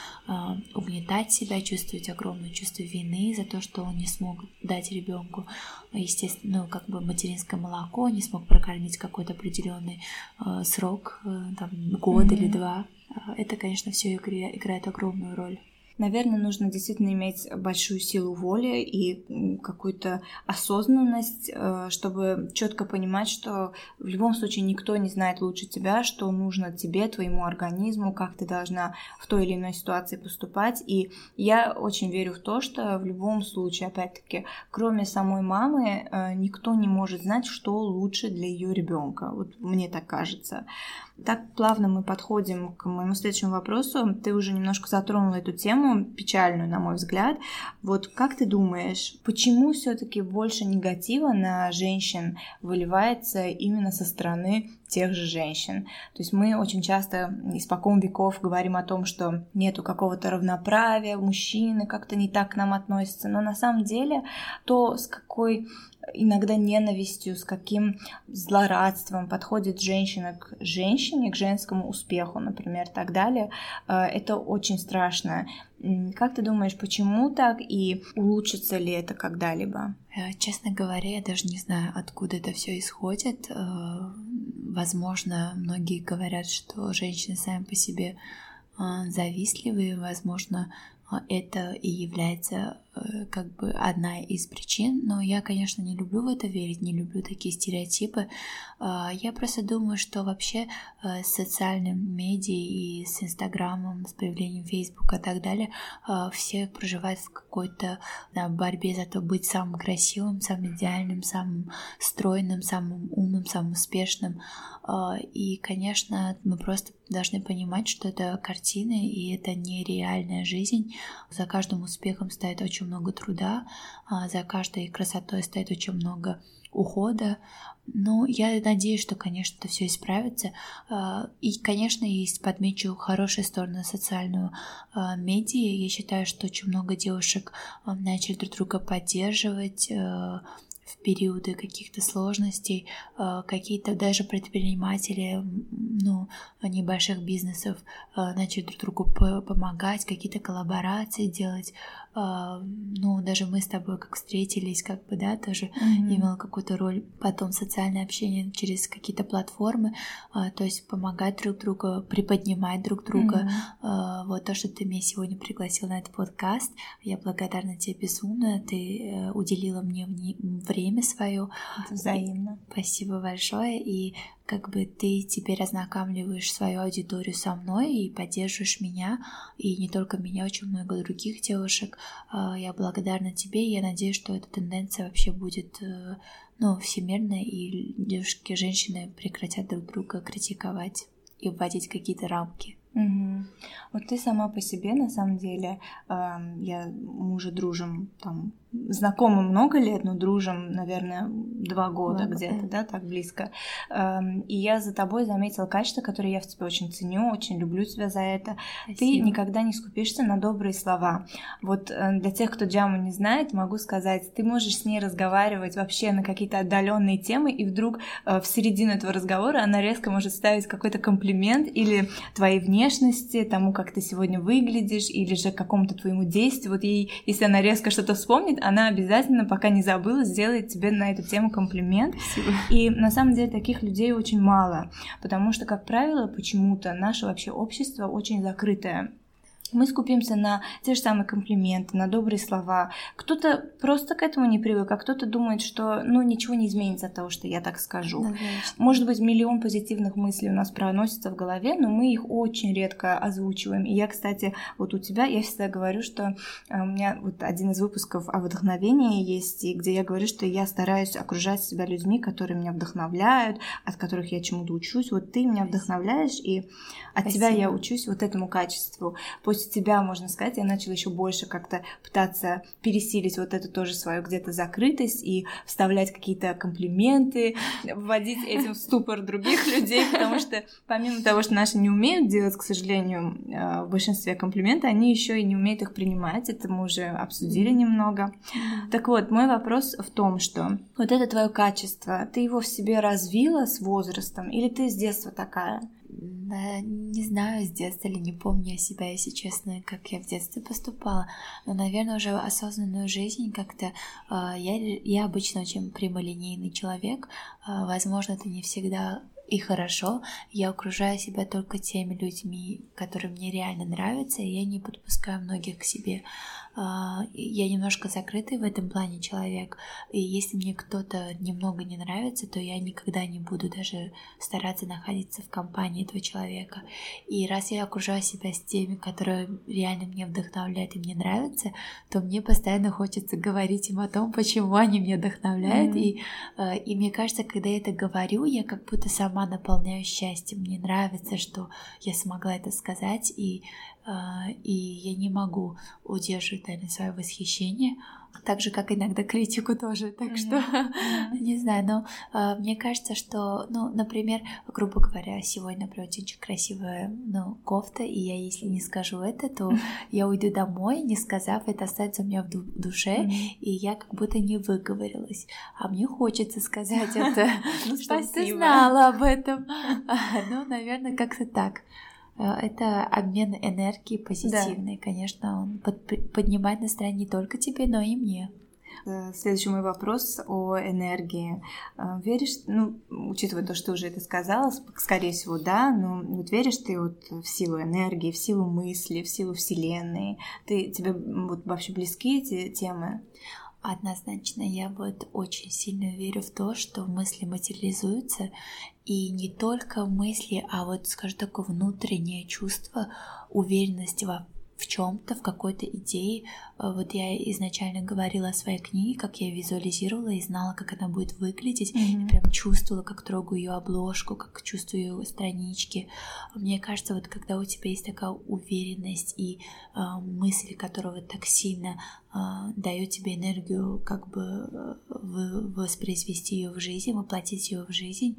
угнетать себя, чувствовать огромное чувство вины за то, что он не смог дать ребенку, естественно, ну, как бы материнское молоко, не смог прокормить какой-то определенный э, срок, э, там, год mm-hmm. или два. А, это, конечно, все играет огромную роль. Наверное, нужно действительно иметь большую силу воли и какую-то осознанность, э, чтобы четко понимать, что в любом случае никто не знает лучше тебя, что нужно тебе, твоему организму, как ты должна в той или иной ситуации поступать. И я очень верю в то, что в любом случае, опять-таки, кроме самой мамы, э, никто не может знать, что лучше для ее ребенка. Вот мне так кажется. Так плавно мы подходим к моему следующему вопросу. Ты уже немножко затронула эту тему, печальную, на мой взгляд. Вот как ты думаешь, почему все-таки больше негатива на женщин выливается именно со стороны тех же женщин. То есть мы очень часто испокон веков говорим о том, что нету какого-то равноправия, мужчины как-то не так к нам относятся, но на самом деле то, с какой иногда ненавистью, с каким злорадством подходит женщина к женщине, к женскому успеху, например, так далее, э, это очень страшно. Как ты думаешь, почему так и улучшится ли это когда-либо? Э, честно говоря, я даже не знаю, откуда это все исходит. Э, возможно, многие говорят, что женщины сами по себе завистливые, возможно, это и является как бы одна из причин, но я, конечно, не люблю в это верить, не люблю такие стереотипы. А, я просто думаю, что вообще э, с социальным медиа и с Инстаграмом, с появлением Фейсбука и так далее, а, все проживают в какой-то да, борьбе за то быть самым красивым, самым идеальным, самым стройным, самым умным, самым успешным. А, и, конечно, мы просто должны понимать, что это картины, и это нереальная жизнь. За каждым успехом стоит очень много труда, а, за каждой красотой стоит очень много ухода. Ну, я надеюсь, что, конечно, это все исправится. А, и, конечно, есть, подмечу, хорошие стороны социальную медиа. Я считаю, что очень много девушек начали друг друга поддерживать, в периоды каких-то сложностей, какие-то даже предприниматели ну, небольших бизнесов начали друг другу помогать, какие-то коллаборации делать. Э, ну, даже мы с тобой как встретились, как бы, да, тоже mm-hmm. имела какую-то роль. Потом социальное общение через какие-то платформы, то есть помогать друг другу, приподнимать друг друга. Mm-hmm. Вот то, что ты меня сегодня пригласил на этот подкаст, я благодарна тебе безумно. Ты уделила мне время свое. Это взаимно. И спасибо большое. И как бы ты теперь ознакомливаешь свою аудиторию со мной и поддерживаешь меня, и не только меня, очень много других девушек. А, я благодарна тебе, и я надеюсь, что эта тенденция вообще будет э, ну, всемирной, и девушки, женщины прекратят друг друга критиковать и вводить какие-то рамки. Угу. Вот ты сама по себе, на самом деле, э, я, мы уже дружим там знакомы много лет, но дружим, наверное, два года где-то, да, так близко. Эм, и я за тобой заметила качество, которое я в тебе очень ценю, очень люблю тебя за это. Спасибо. Ты никогда не скупишься на добрые слова. Вот э, для тех, кто Джаму не знает, могу сказать, ты можешь с ней разговаривать вообще на какие-то отдаленные темы, и вдруг э, в середину этого разговора она резко может ставить какой-то комплимент или твоей внешности, тому, как ты сегодня выглядишь, или же какому-то твоему действию. Вот ей, если она резко что-то вспомнит, она обязательно, пока не забыла, сделает тебе на эту тему комплимент. Спасибо. И на самом деле таких людей очень мало, потому что, как правило, почему-то наше вообще общество очень закрытое мы скупимся на те же самые комплименты, на добрые слова. Кто-то просто к этому не привык, а кто-то думает, что ну ничего не изменится от того, что я так скажу. Да, Может быть, миллион позитивных мыслей у нас проносится в голове, но мы их очень редко озвучиваем. И я, кстати, вот у тебя, я всегда говорю, что э, у меня вот один из выпусков о вдохновении есть, и где я говорю, что я стараюсь окружать себя людьми, которые меня вдохновляют, от которых я чему-то учусь. Вот ты меня вдохновляешь, и от Спасибо. тебя я учусь вот этому качеству. После тебя, можно сказать, я начала еще больше как-то пытаться пересилить вот эту тоже свою где-то закрытость и вставлять какие-то комплименты, вводить этим в ступор других людей, потому что помимо того, что наши не умеют делать, к сожалению, э, в большинстве комплименты, они еще и не умеют их принимать. Это мы уже обсудили немного. Так вот, мой вопрос в том, что вот это твое качество, ты его в себе развила с возрастом или ты с детства такая? Не знаю, с детства ли, не помню себя, если честно, как я в детстве поступала, но, наверное, уже осознанную жизнь как-то... Э, я, я обычно очень прямолинейный человек, э, возможно, это не всегда и хорошо, я окружаю себя только теми людьми, которые мне реально нравятся, и я не подпускаю многих к себе. А, я немножко закрытый в этом плане человек, и если мне кто-то немного не нравится, то я никогда не буду даже стараться находиться в компании этого человека. И раз я окружаю себя с теми, которые реально мне вдохновляют и мне нравятся, то мне постоянно хочется говорить им о том, почему они меня вдохновляют. Mm-hmm. И, а, и мне кажется, когда я это говорю, я как будто сама наполняю счастьем. Мне нравится, что я смогла это сказать, и и я не могу удерживать, наверное, свое восхищение, так же, как иногда критику тоже, так mm-hmm. что, mm-hmm. не знаю, но э, мне кажется, что, ну, например, грубо говоря, сегодня, например, очень красивая, ну, кофта, и я, если не скажу это, то я уйду домой, не сказав, это останется у меня в душе, mm-hmm. и я как будто не выговорилась, а мне хочется сказать это, ну, что ты знала об этом, ну, наверное, как-то так. Э, это обмен энергии позитивной, да. конечно, он под, поднимает настроение не только тебе, но и мне. Э, следующий мой вопрос о энергии. Э, веришь, ну, учитывая то, что уже это сказала, скорее всего, да, но вот веришь ты вот в силу энергии, в силу мысли, в силу Вселенной? Ты, тебе вот вообще близки эти темы? Однозначно, я вот очень сильно верю в то, что мысли материализуются, и не только мысли, а вот, скажем, такое внутреннее чувство уверенности во в чем-то, в какой-то идее. Э, вот я изначально говорила о своей книге, как я визуализировала и знала, как она будет выглядеть. Mm-hmm. И прям чувствовала, как трогаю ее обложку, как чувствую ее странички. Мне кажется, вот когда у тебя есть такая уверенность и э, мысль, которая вот так сильно дает тебе энергию, как бы э, воспроизвести ее в жизнь, воплотить ее в жизнь,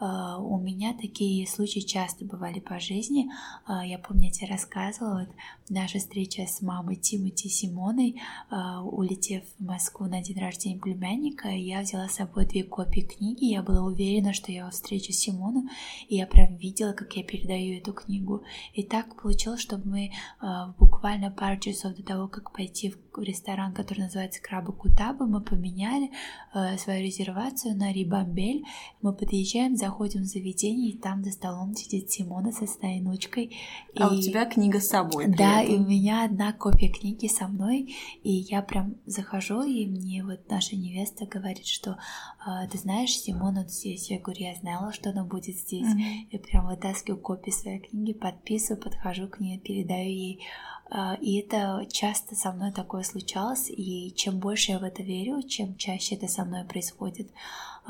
а, у меня такие случаи часто бывали по жизни. А, я помню, я тебе рассказывала, вот наша встреча с мамой Тимати Симоной, а, улетев в Москву на день рождения племянника, я взяла с собой две копии книги, я была уверена, что я встречу Симону, и я прям видела, как я передаю эту книгу. И так получилось, что мы буквально пару часов до того, как пойти в ресторан, который называется Краба Кутаба, мы поменяли свою резервацию на Рибамбель, мы подъезжаем, за заходим в заведение, и там за столом сидит Симона со своей внучкой. А и... у тебя книга с собой. Да, и у меня одна копия книги со мной, и я прям захожу, и мне вот наша невеста говорит, что «А, ты знаешь, Симона вот здесь. Я говорю, я знала, что она будет здесь. Mm-hmm. Я прям вытаскиваю копию своей книги, подписываю, подхожу к ней, передаю ей и это часто со мной такое случалось, и чем больше я в это верю, чем чаще это со мной происходит.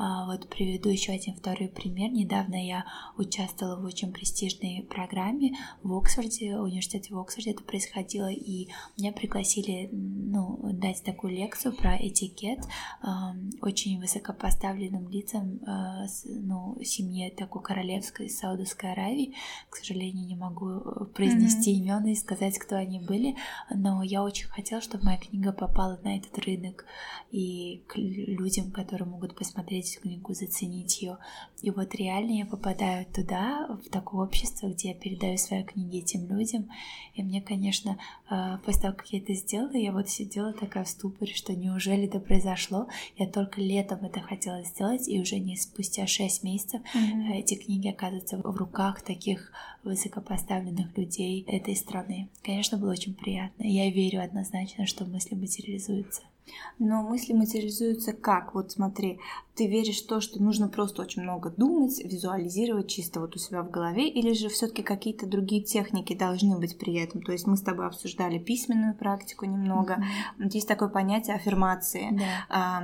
А, вот приведу еще один второй пример. Недавно я участвовала в очень престижной программе в Оксфорде, в университете в Оксфорде это происходило, и меня пригласили ну, дать такую лекцию про этикет очень высокопоставленным лицам а, ну, семье такой королевской Саудовской Аравии. К сожалению, не могу произнести mm-hmm. имен и сказать, кто они были, но я очень хотела, чтобы моя книга попала на этот рынок и к людям, которые могут посмотреть эту книгу, заценить ее. И вот реально я попадаю туда, в такое общество, где я передаю свои книги этим людям. И мне, конечно, э, после того, как я это сделала, я вот сидела такая в ступоре, что неужели это произошло? Я только летом это хотела сделать, и уже не спустя 6 месяцев mm-hmm. эти книги оказываются в руках таких высокопоставленных людей этой страны. Конечно, было очень приятно. Я верю однозначно, что мысли материализуются. Но мысли материализуются как? Вот смотри, ты веришь в то, что нужно просто очень много думать, визуализировать чисто вот у себя в голове, или же все-таки какие-то другие техники должны быть при этом? То есть мы с тобой обсуждали письменную практику немного. Mm-hmm. Есть такое понятие аффирмации. Да.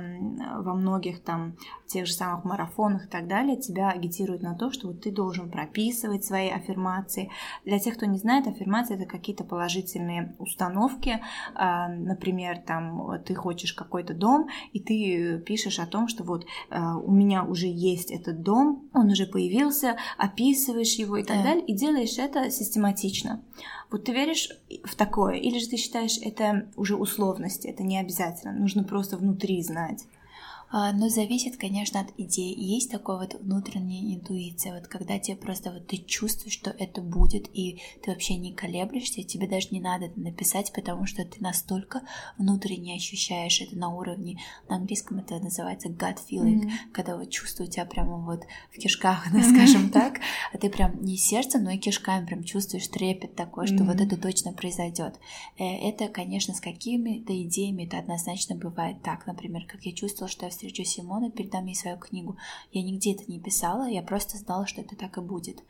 Во многих там тех же самых марафонах и так далее тебя агитируют на то, что вот ты должен прописывать свои аффирмации. Для тех, кто не знает, аффирмации это какие-то положительные установки. Например, там ты хочешь какой-то дом, и ты пишешь о том, что вот у меня уже есть этот дом, он уже появился, описываешь его и так да. далее, и делаешь это систематично. Вот ты веришь в такое, или же ты считаешь это уже условности, это не обязательно, нужно просто внутри знать? А, но зависит, конечно, от идеи. Есть такая вот внутренняя интуиция, вот когда тебе просто вот ты чувствуешь, что это будет, и ты вообще не колеблешься, тебе даже не надо это написать, потому что ты настолько внутренне ощущаешь это на уровне, на английском это называется gut feeling, mm-hmm. когда вот чувство у тебя прямо вот в кишках, ну, скажем так, а ты прям не сердцем, но и кишками прям чувствуешь трепет такой, что mm-hmm. вот это точно произойдет. Э, это, конечно, с какими-то идеями это однозначно бывает так, например, как я чувствовала, что я встречу Симона, передам ей свою книгу. Я нигде это не писала, я просто знала, что это так и будет.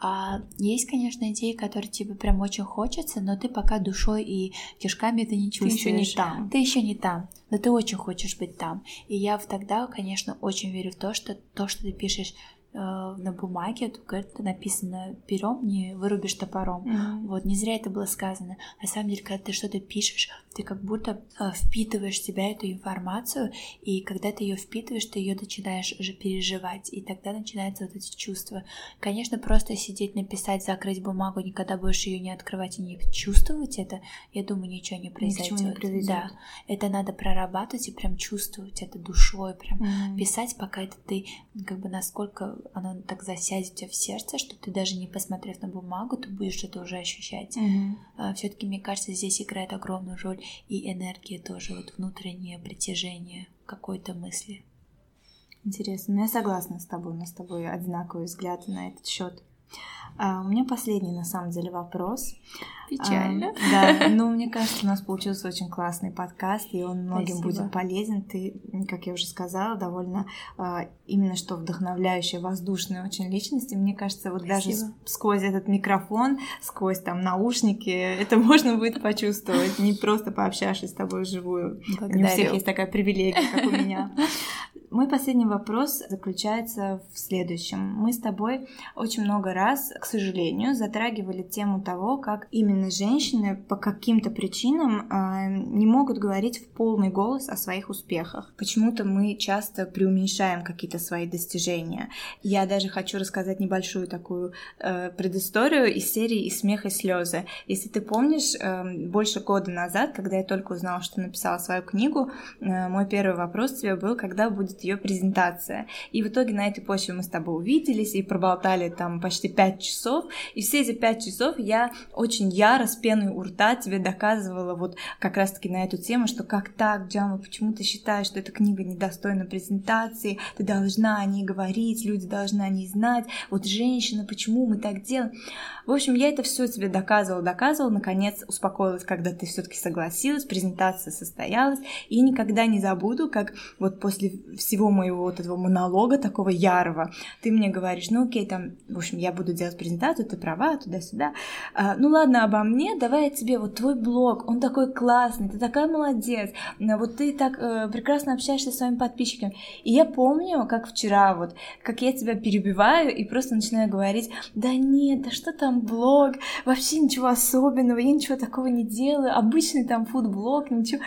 А есть, конечно, идеи, которые тебе прям очень хочется, но ты пока душой и кишками это не чувствуешь. Ты еще не там. Ты еще не там, но ты очень хочешь быть там. И я тогда, конечно, очень верю в то, что то, что ты пишешь на бумаге, тут говорит, написано берем, не вырубишь топором. Mm-hmm. Вот, не зря это было сказано. На самом деле, когда ты что-то пишешь, ты как будто э, впитываешь в себя эту информацию, и когда ты ее впитываешь, ты ее начинаешь уже переживать, и тогда начинаются вот эти чувства. Конечно, просто сидеть, написать, закрыть бумагу, никогда больше ее не открывать и не чувствовать это, я думаю, ничего не произойдет. Не произойдет. Да, это надо прорабатывать и прям чувствовать это душой, прям mm-hmm. писать, пока это ты как бы насколько оно так засядет у тебя в сердце, что ты даже не посмотрев на бумагу, ты будешь это уже ощущать. Мгм. Все-таки, мне кажется, здесь играет огромную роль и энергия тоже, вот внутреннее притяжение какой-то мысли. Интересно. Ну, я согласна с тобой. У нас с тобой одинаковые взгляды на этот счет. А, у меня последний, на самом деле, вопрос. Печально. А, да, но мне кажется, у нас получился очень классный подкаст, и он многим Спасибо. будет полезен. Ты, как я уже сказала, довольно а, именно что вдохновляющая, воздушная очень личность. И мне кажется, вот даже Спасибо. с- сквозь этот микрофон, сквозь там наушники, это можно будет почувствовать, не просто пообщавшись с тобой вживую. Не у всех Благодарю. есть такая привилегия, как у меня. Мой последний вопрос заключается в следующем. Мы с тобой очень много раз, к сожалению, затрагивали тему того, как именно женщины по каким-то причинам а, не могут говорить в полный голос о своих успехах. Почему-то мы часто преуменьшаем какие-то свои достижения. Я даже хочу рассказать небольшую такую э, предысторию из серии «И смех, и слезы». Если ты помнишь, эм, больше года назад, когда я только узнала, что написала свою книгу, э, мой первый вопрос тебе был, когда будет ее презентация. И в итоге на этой почве мы с тобой увиделись и проболтали там почти пять часов. И все эти пять часов я очень яро с пеной у рта тебе доказывала вот как раз-таки на эту тему, что как так, Джама, почему ты считаешь, что эта книга недостойна презентации, ты должна о ней говорить, люди должны о ней знать, вот женщина, почему мы так делаем. В общем, я это все тебе доказывала, доказывала, наконец успокоилась, когда ты все-таки согласилась, презентация состоялась, и никогда не забуду, как вот после всего моего вот этого монолога такого ярого, ты мне говоришь, ну окей, там, в общем, я буду делать презентацию, ты права, туда-сюда, А, ну ладно, обо мне, давай я тебе, вот твой блог, он такой классный, ты такая молодец, а вот ты так э, прекрасно общаешься с своими подписчиками. И я помню, как вчера вот, как я тебя перебиваю и просто начинаю говорить, да нет, да что там блог, вообще ничего особенного, я ничего такого не делаю, обычный там фудблог, ничего.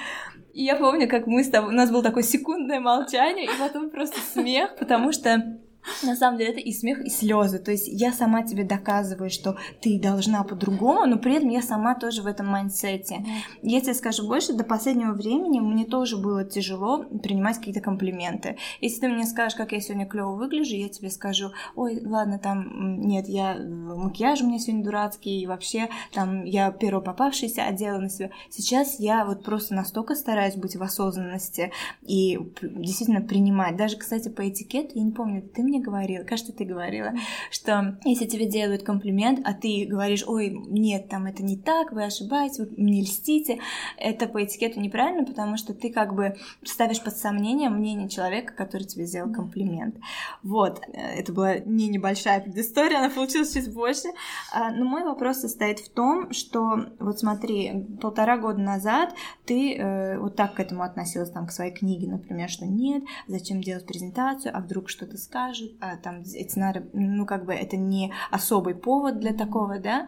И я помню, как мы с тобой, у нас было такое секундное молчание, и потом просто смех, потому что на самом деле это и смех, и слезы. То есть я сама тебе доказываю, что ты должна по-другому, но при этом я сама тоже в этом майндсете. Я тебе скажу больше, до последнего времени мне тоже было тяжело принимать какие-то комплименты. Если ты мне скажешь, как я сегодня клево выгляжу, я тебе скажу, ой, ладно, там, нет, я э, макияж у меня сегодня дурацкий, и вообще, там, я первый попавшийся одела на себя. Сейчас я вот просто настолько стараюсь быть в осознанности и действительно принимать. Даже, кстати, по этикету, я не помню, ты мне говорила, кажется, ты говорила, что если тебе делают комплимент, а ты говоришь, ой, нет, там это не так, вы ошибаетесь, вы мне льстите, это по этикету неправильно, потому что ты как бы ставишь под сомнение мнение человека, который тебе сделал комплимент. Вот, э, это была не небольшая предыстория, она получилась чуть больше. А, Но мой вопрос состоит в том, что вот смотри, полтора года назад ты э, вот так к этому относилась, там, к своей книге, например, что нет, зачем делать презентацию, а вдруг что-то скажут, а там эти нары, ну, как бы это не особый повод для такого, да?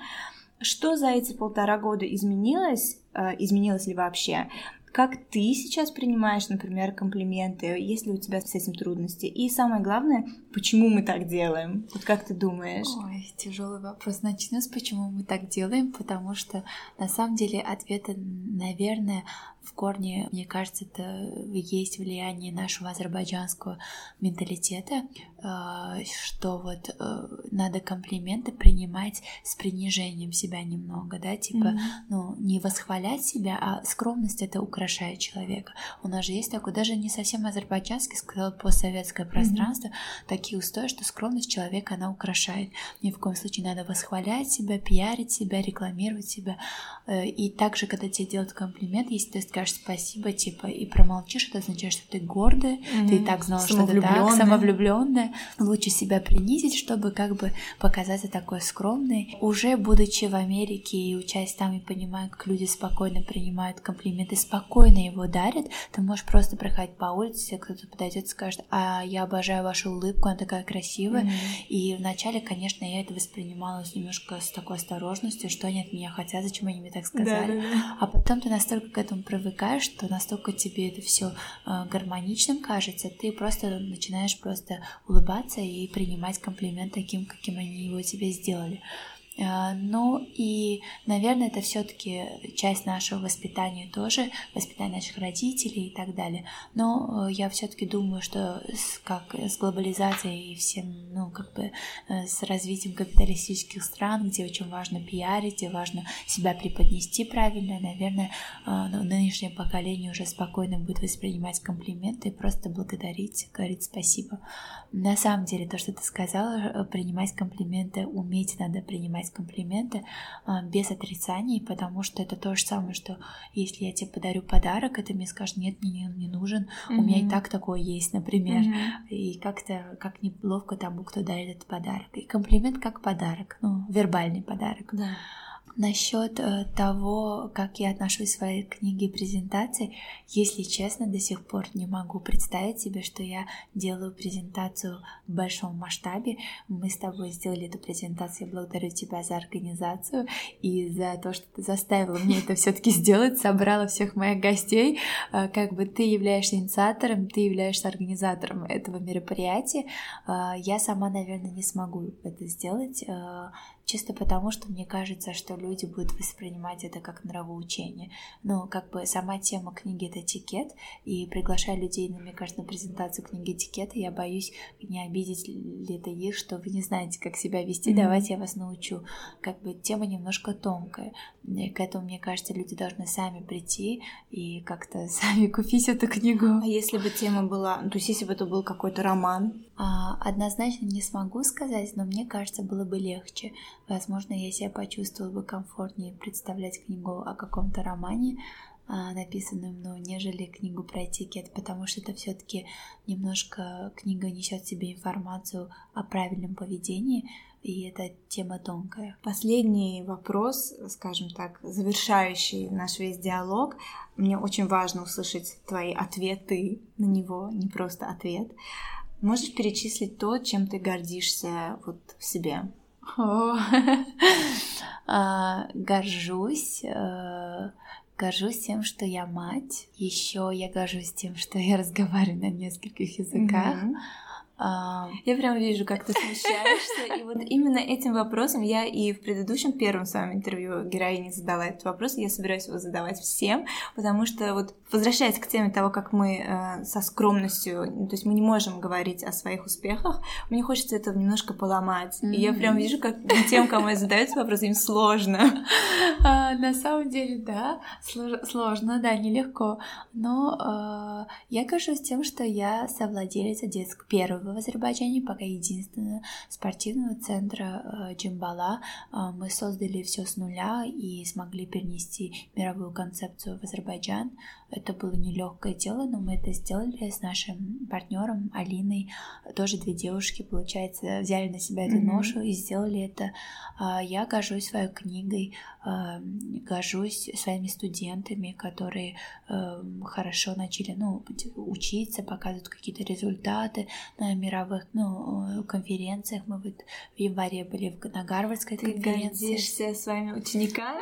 Что за эти полтора года изменилось, э, изменилось ли вообще? Как ты сейчас принимаешь, например, комплименты? Есть ли у тебя с этим трудности? И самое главное, почему мы так делаем? Вот как ты думаешь? Ой, тяжелый вопрос. Начну с почему мы так делаем, потому что на самом деле ответа, наверное, в корне, мне кажется, это есть влияние нашего азербайджанского менталитета, э, что вот э, надо комплименты принимать с принижением себя немного, да, типа, Мгм. ну, не восхвалять себя, а скромность это украшает человека. У нас же есть такой, даже не совсем азербайджанский, сказал постсоветское пространство, такие устои, что скромность человека, она украшает. Ни в коем случае надо восхвалять себя, пиарить себя, рекламировать себя. Э, И также, когда тебе делают комплимент, если ты скажешь спасибо, типа, и промолчишь, это означает, что ты гордая, ты и так знала, что ты так, самовлюбленная. Лучше себя принизить, чтобы как бы показаться такой скромной. Уже будучи в Америке и учась там и понимая, как люди спокойно принимают комплименты, спокойно его дарят, ты можешь просто проходить по улице, кто-то подойдет и скажет, а я обожаю вашу улыбку, она такая красивая. Мгм. И вначале, конечно, я это воспринимала немножко с такой осторожностью, что они от меня хотят, зачем они мне так сказали. Да-да-да. А потом ты настолько к этому привыкаешь, что настолько тебе это все гармоничным кажется, ты просто начинаешь просто улыбаться и принимать комплимент таким, каким они его тебе сделали. А, ну и, наверное, это все-таки часть нашего воспитания тоже, воспитания наших родителей и так далее. Но э, я все-таки думаю, что с, как с глобализацией и всем, ну, как бы э, с развитием капиталистических стран, где очень важно пиарить, где важно себя преподнести правильно, наверное, э, ну, нынешнее поколение уже спокойно будет воспринимать комплименты и просто благодарить, говорить спасибо. На самом деле, то, что ты сказала, принимать комплименты, уметь надо принимать принимать комплименты а, без отрицаний, потому что это то же самое, что если я тебе подарю подарок, это мне скажешь, нет, мне не нужен, mm-hmm. у меня и так такое есть, например, mm-hmm. и как-то, как неловко тому, кто дарит этот подарок. И комплимент как подарок, ну, вербальный подарок. Да. Насчет э, того, как я отношусь к своей книге и презентации, если честно, до сих пор не могу представить себе, что я делаю презентацию в большом масштабе. Мы с тобой сделали эту презентацию, я благодарю тебя за организацию и за то, что ты заставила мне это все-таки сделать, собрала всех моих гостей. Э, как бы ты являешься инициатором, ты являешься организатором этого мероприятия. Э, я сама, наверное, не смогу это сделать чисто потому, что мне кажется, что люди будут воспринимать это как нравоучение. Но как бы сама тема книги — это этикет, и приглашая людей, на, мне кажется, на презентацию книги этикета, я боюсь не обидеть ли это их, что вы не знаете, как себя вести, mm-hmm. давайте я вас научу. Как бы тема немножко тонкая. И к этому, мне кажется, люди должны сами прийти и как-то сами купить эту книгу. А если бы тема была, то есть если бы это был какой-то роман? А, однозначно не смогу сказать, но мне кажется, было бы легче. Возможно, я себя почувствовала бы комфортнее представлять книгу о каком-то романе, а, написанную мной, нежели книгу про этикет, потому что это все-таки немножко книга несет в себе информацию о правильном поведении, и эта тема тонкая. Последний вопрос, скажем так, завершающий наш весь диалог. Мне очень важно услышать твои ответы на него, не просто ответ. Можешь перечислить то, чем ты гордишься вот в себе? А, горжусь, э, горжусь тем, что я мать. Еще я горжусь тем, что я разговариваю на нескольких языках. Я прям вижу, как ты смущаешься. И вот именно этим вопросом я и в предыдущем первом своем интервью героине задала этот вопрос. Я собираюсь его задавать всем, потому что вот возвращаясь к теме того, как мы э, со скромностью, то есть мы не можем говорить о своих успехах, мне хочется это немножко поломать. Mm-hmm. И я прям вижу, как тем, кому я задаю этот вопрос, им сложно. А, на самом деле, да, сложно, да, нелегко. Но а, я горжусь тем, что я совладелица детского первого в Азербайджане, пока единственного спортивного центра э, Джимбала. Э, мы создали все с нуля и смогли перенести мировую концепцию в Азербайджан. Это было нелегкое дело, но мы это сделали с нашим партнером Алиной. Тоже две девушки, получается, взяли на себя эту mm-hmm. ношу и сделали это. Э, я горжусь своей книгой, горжусь своими студентами, которые хорошо начали ну, учиться, показывают какие-то результаты на мировых ну, э, конференциях. Мы вот в январе были на Гарвардской ты конференции. Ты гордишься своими учениками?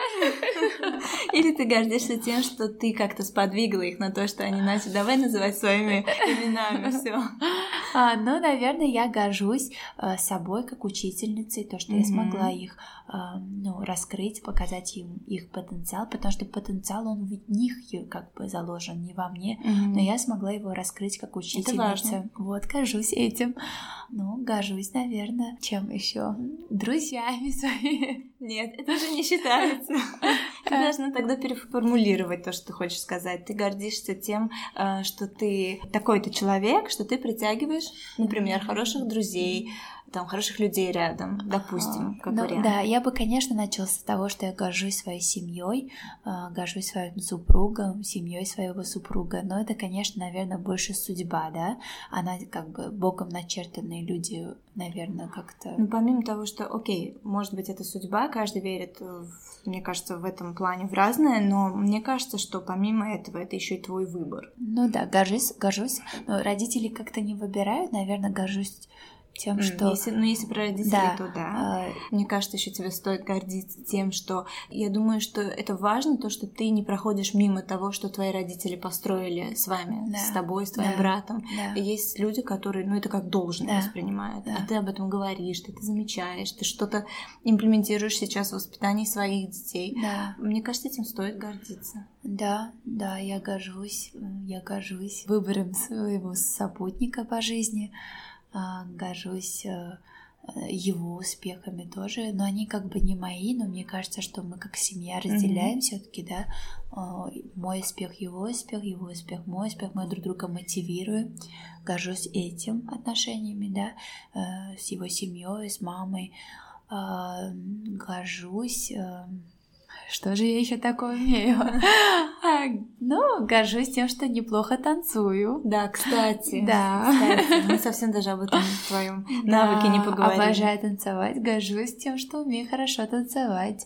Или ты гордишься тем, что ты как-то сподвигла их на то, что они начали давай называть своими именами все. А, ну, наверное, я горжусь э, собой как учительницей, то, что я смогла их э, ну, раскрыть, показать им их потенциал, потому что потенциал, он в них как бы заложен, не во мне, но я смогла его раскрыть как учительница. Вот, горжусь этим. Ну, горжусь, наверное. Чем еще? Друзьями своими. Нет, это уже не считается. Ты должна тогда переформулировать то, что ты хочешь сказать. Ты гордишься тем, э, что ты такой-то человек, что ты притягиваешь, например, хороших друзей, там хороших людей рядом, допустим, как ну, вариант. Да, я бы, конечно, начала с того, что я горжусь своей семьей, а, горжусь своим супругом, семьей своего супруга, но это, конечно, наверное, больше судьба, да, она как бы боком начертанные люди, наверное, как-то... Ну, помимо того, что, окей, может быть, это судьба, каждый верит, в, мне кажется, в этом плане в разное, но мне кажется, что помимо этого это еще и твой выбор. Ну да, горжусь, горжусь, но родители как-то не выбирают, наверное, горжусь тем, что... Если, ну, если про родителей, да. то да. А... Мне кажется, еще тебе стоит гордиться тем, что я думаю, что это важно, то, что ты не проходишь мимо того, что твои родители построили с вами, да. с тобой, с твоим да. братом. Да. Есть люди, которые, ну, это как должное да. воспринимают. Да. А ты об этом говоришь, ты это замечаешь, ты что-то имплементируешь сейчас в воспитании своих детей. Да. Мне кажется, этим стоит гордиться. Да, да, я горжусь, я горжусь выбором своего сопутника по жизни, горжусь э, его успехами тоже, но они как бы не мои, но мне кажется, что мы как семья разделяем mm-hmm. все-таки, да, а, мой успех, его успех, его успех, мой успех, мы друг друга мотивируем, горжусь этим отношениями, да, э, с его семьей, с мамой, а, горжусь э, что же я еще такое умею? А, ну, горжусь тем, что неплохо танцую. Да, кстати. Да. Кстати, мы совсем даже об этом в твоем навыке не поговорили. Обожаю танцевать, горжусь тем, что умею хорошо танцевать.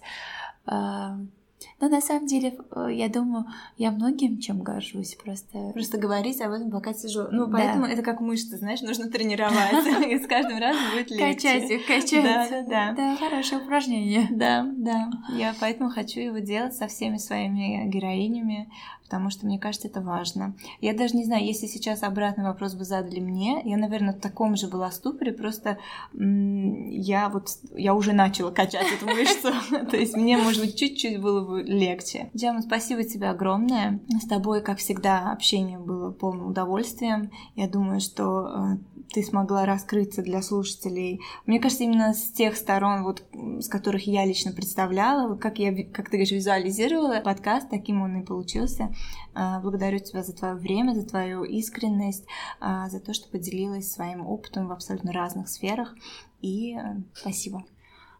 Но на самом деле, э, я думаю, я многим чем горжусь просто. Просто говорить об этом пока тяжело. Ну, поэтому да. это как мышцы, знаешь, нужно тренироваться, и с каждым разом будет легче. Качать их, качать. Да, да, да. Да, хорошее упражнение. Да, да. Я поэтому хочу его делать со всеми своими героинями, потому что мне кажется, это важно. Я даже не знаю, если сейчас обратный вопрос бы задали мне, я, наверное, в таком же была ступоре, просто я вот, я уже начала качать эту мышцу, то есть мне, может быть, чуть-чуть было бы легче. Джема, спасибо тебе огромное. С тобой, как всегда, общение было полным удовольствием. Я думаю, что э, ты смогла раскрыться для слушателей. Мне кажется, именно с тех сторон, вот, с которых я лично представляла, как я, как ты говоришь, визуализировала подкаст, таким он и получился. А, благодарю тебя за твое время, за твою искренность, а, за то, что поделилась своим опытом в абсолютно разных сферах. И э, спасибо.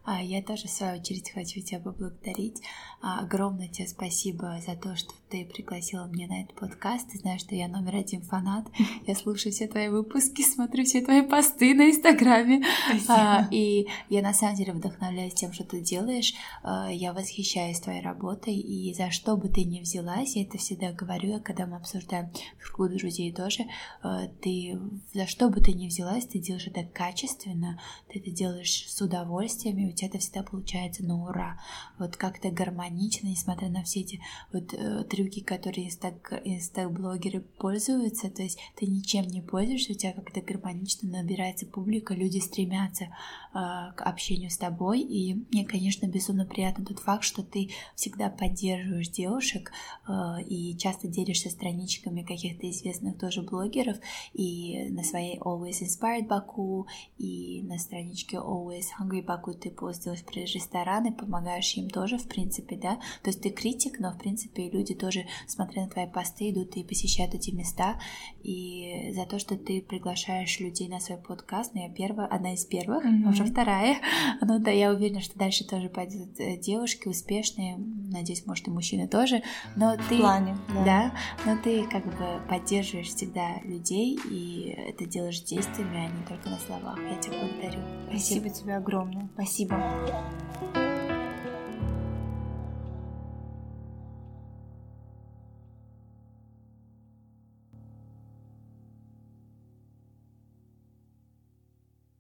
А я тоже, в свою очередь, хочу тебя поблагодарить. А, огромное тебе спасибо за то, что ты пригласила меня на этот подкаст. Ты знаешь, что я номер один фанат. Я слушаю все твои выпуски, смотрю все твои посты на Инстаграме. А, и я на самом деле вдохновляюсь тем, что ты делаешь. Я восхищаюсь твоей работой. И за что бы ты ни взялась, я это всегда говорю, когда мы обсуждаем в кругу друзей тоже, ты за что бы ты ни взялась, ты делаешь это качественно, ты это делаешь с удовольствием, и тебя это всегда получается на ура. Вот как-то гармонично, несмотря на все эти вот э, трюки, которые инстаг-блогеры пользуются, то есть ты ничем не пользуешься, у тебя как-то гармонично набирается публика, люди стремятся э, к общению с тобой, и мне, конечно, безумно приятно тот факт, что ты всегда поддерживаешь девушек э, и часто делишься страничками каких-то известных тоже блогеров, и на своей Always Inspired Baku, и на страничке Always Hungry Baku ты постилась про рестораны, помогаешь им тоже, в принципе, да, то есть ты критик, но, в принципе, люди тоже, смотря на твои посты, идут и посещают эти места, и за то, что ты приглашаешь людей на свой подкаст, ну, я первая, одна из первых, mm-hmm. уже вторая, ну, да, я уверена, что дальше тоже пойдут э, девушки успешные, надеюсь, может, и мужчины тоже, но ты... В плане, да. да. но ты как бы поддерживаешь всегда людей, и это делаешь действиями, а не только на словах. Я тебя благодарю. Спасибо, Спасибо тебе огромное. Спасибо. Thank you.